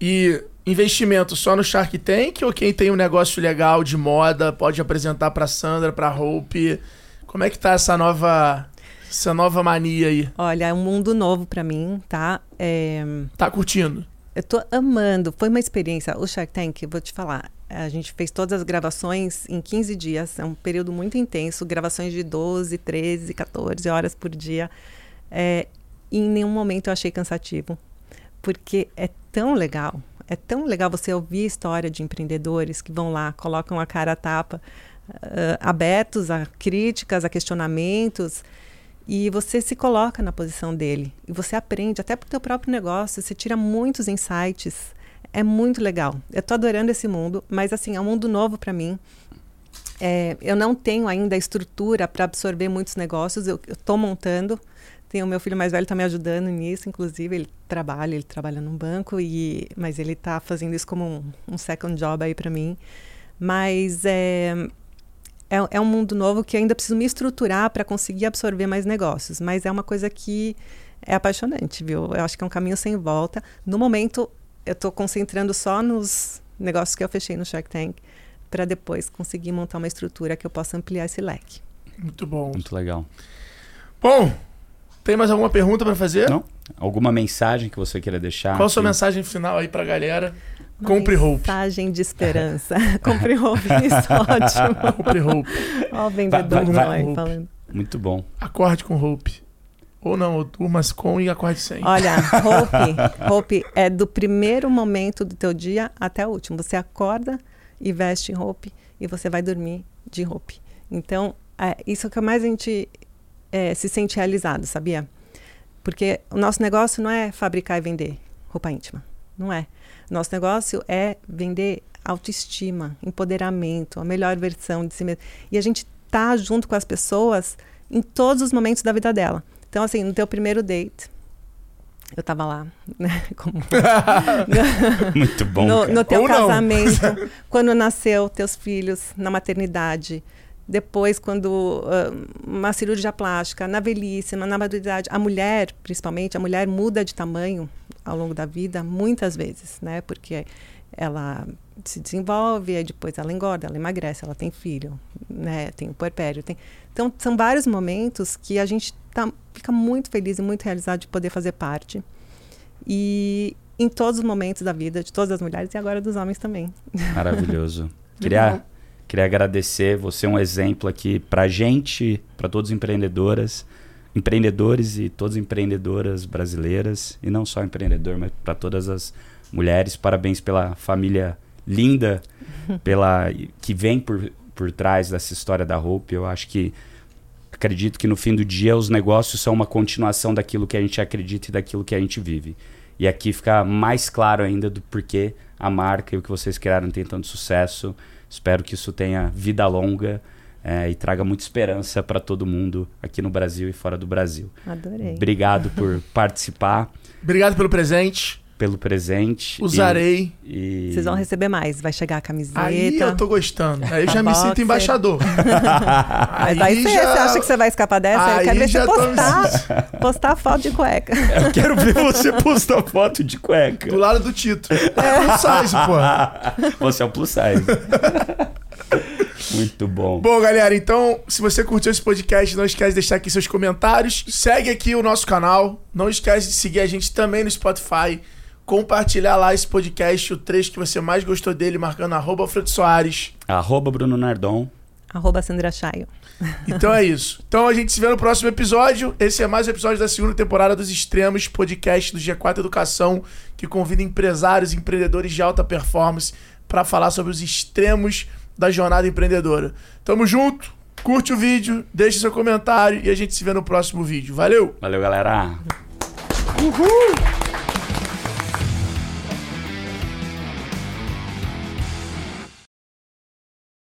E investimento só no Shark Tank ou quem tem um negócio legal de moda pode apresentar para Sandra, para Hope? Como é que tá essa nova essa nova mania aí? Olha, é um mundo novo para mim, tá? É... Tá curtindo? Eu tô amando. Foi uma experiência. O Shark Tank, vou te falar, a gente fez todas as gravações em 15 dias. É um período muito intenso. Gravações de 12, 13, 14 horas por dia. É, em nenhum momento eu achei cansativo. Porque é tão legal. É tão legal você ouvir a história de empreendedores que vão lá, colocam a cara a tapa, uh, abertos a críticas, a questionamentos e você se coloca na posição dele e você aprende até para o teu próprio negócio, você tira muitos insights. É muito legal. Eu estou adorando esse mundo, mas assim, é um mundo novo para mim. É, eu não tenho ainda a estrutura para absorver muitos negócios. Eu estou montando. Tem o meu filho mais velho está me ajudando nisso, inclusive ele trabalha, ele trabalha num banco e, mas ele está fazendo isso como um, um second job aí para mim. Mas é, é, é, um mundo novo que eu ainda preciso me estruturar para conseguir absorver mais negócios. Mas é uma coisa que é apaixonante, viu? Eu acho que é um caminho sem volta. No momento, eu estou concentrando só nos negócios que eu fechei no Shark Tank para depois conseguir montar uma estrutura que eu possa ampliar esse leque. Muito bom. Muito legal. Bom, tem mais alguma pergunta para fazer? Não? Alguma mensagem que você queira deixar? Qual a sua mensagem final aí pra galera? Compre roupa. Mensagem de esperança. <laughs> Compre roupa, isso é <laughs> ótimo. Compre roupa. Olha o vendedor vai, vai, vai, falando. Muito bom. Acorde com roupa. Ou não, ou durmas com e acorde sem. Olha, roupa, <laughs> roupa é do primeiro momento do teu dia até o último. Você acorda e veste roupa e você vai dormir de roupa. Então, é, isso é o que mais a gente é, se sente realizado, sabia? Porque o nosso negócio não é fabricar e vender roupa íntima. Não é. Nosso negócio é vender autoestima, empoderamento, a melhor versão de si mesmo. E a gente tá junto com as pessoas em todos os momentos da vida dela. Então, assim, no teu primeiro date, eu tava lá, né? <laughs> Como... <laughs> Muito bom. No, no teu Ou casamento, <laughs> quando nasceu teus filhos, na maternidade, depois, quando uh, uma cirurgia plástica, na velhice, na maturidade, a mulher, principalmente, a mulher muda de tamanho ao longo da vida muitas vezes, né? Porque ela se desenvolve, aí depois ela engorda, ela emagrece, ela tem filho, né? Tem o puerpério, tem... Então, são vários momentos que a gente tá, fica muito feliz e muito realizado de poder fazer parte. E em todos os momentos da vida de todas as mulheres e agora dos homens também. Maravilhoso. <laughs> Queria Queria agradecer, você é um exemplo aqui para gente, para todos os empreendedoras, empreendedores e todas empreendedoras brasileiras, e não só empreendedor, mas para todas as mulheres. Parabéns pela família linda, <laughs> pela que vem por, por trás dessa história da Hope. Eu acho que acredito que no fim do dia os negócios são uma continuação daquilo que a gente acredita e daquilo que a gente vive. E aqui fica mais claro ainda do porquê a marca e o que vocês criaram tem tanto sucesso. Espero que isso tenha vida longa é, e traga muita esperança para todo mundo aqui no Brasil e fora do Brasil. Adorei. Obrigado por participar. Obrigado pelo presente. Pelo presente. Usarei. E, e... Vocês vão receber mais. Vai chegar a camiseta. Aí eu tô gostando. Aí eu já me sinto embaixador. <laughs> aí Mas aí você, já... você acha que você vai escapar dessa? Aí eu quero ver você postar, postar foto de cueca. <laughs> Eu quero ver você postar foto de cueca. Do lado do título. É plus size, pô. Você é o plus size. Muito bom. Bom, galera, então, se você curtiu esse podcast, não esquece de deixar aqui seus comentários. Segue aqui o nosso canal. Não esquece de seguir a gente também no Spotify. Compartilhar lá esse podcast, o trecho que você mais gostou dele, marcando arroba Alfredo Soares. Arroba Bruno Nardon. Arroba Sandra Chaio. <laughs> Então é isso. Então a gente se vê no próximo episódio. Esse é mais um episódio da segunda temporada dos Extremos, podcast do G4 Educação, que convida empresários e empreendedores de alta performance para falar sobre os extremos da jornada empreendedora. Tamo junto, curte o vídeo, deixe seu comentário e a gente se vê no próximo vídeo. Valeu! Valeu, galera! Uhul!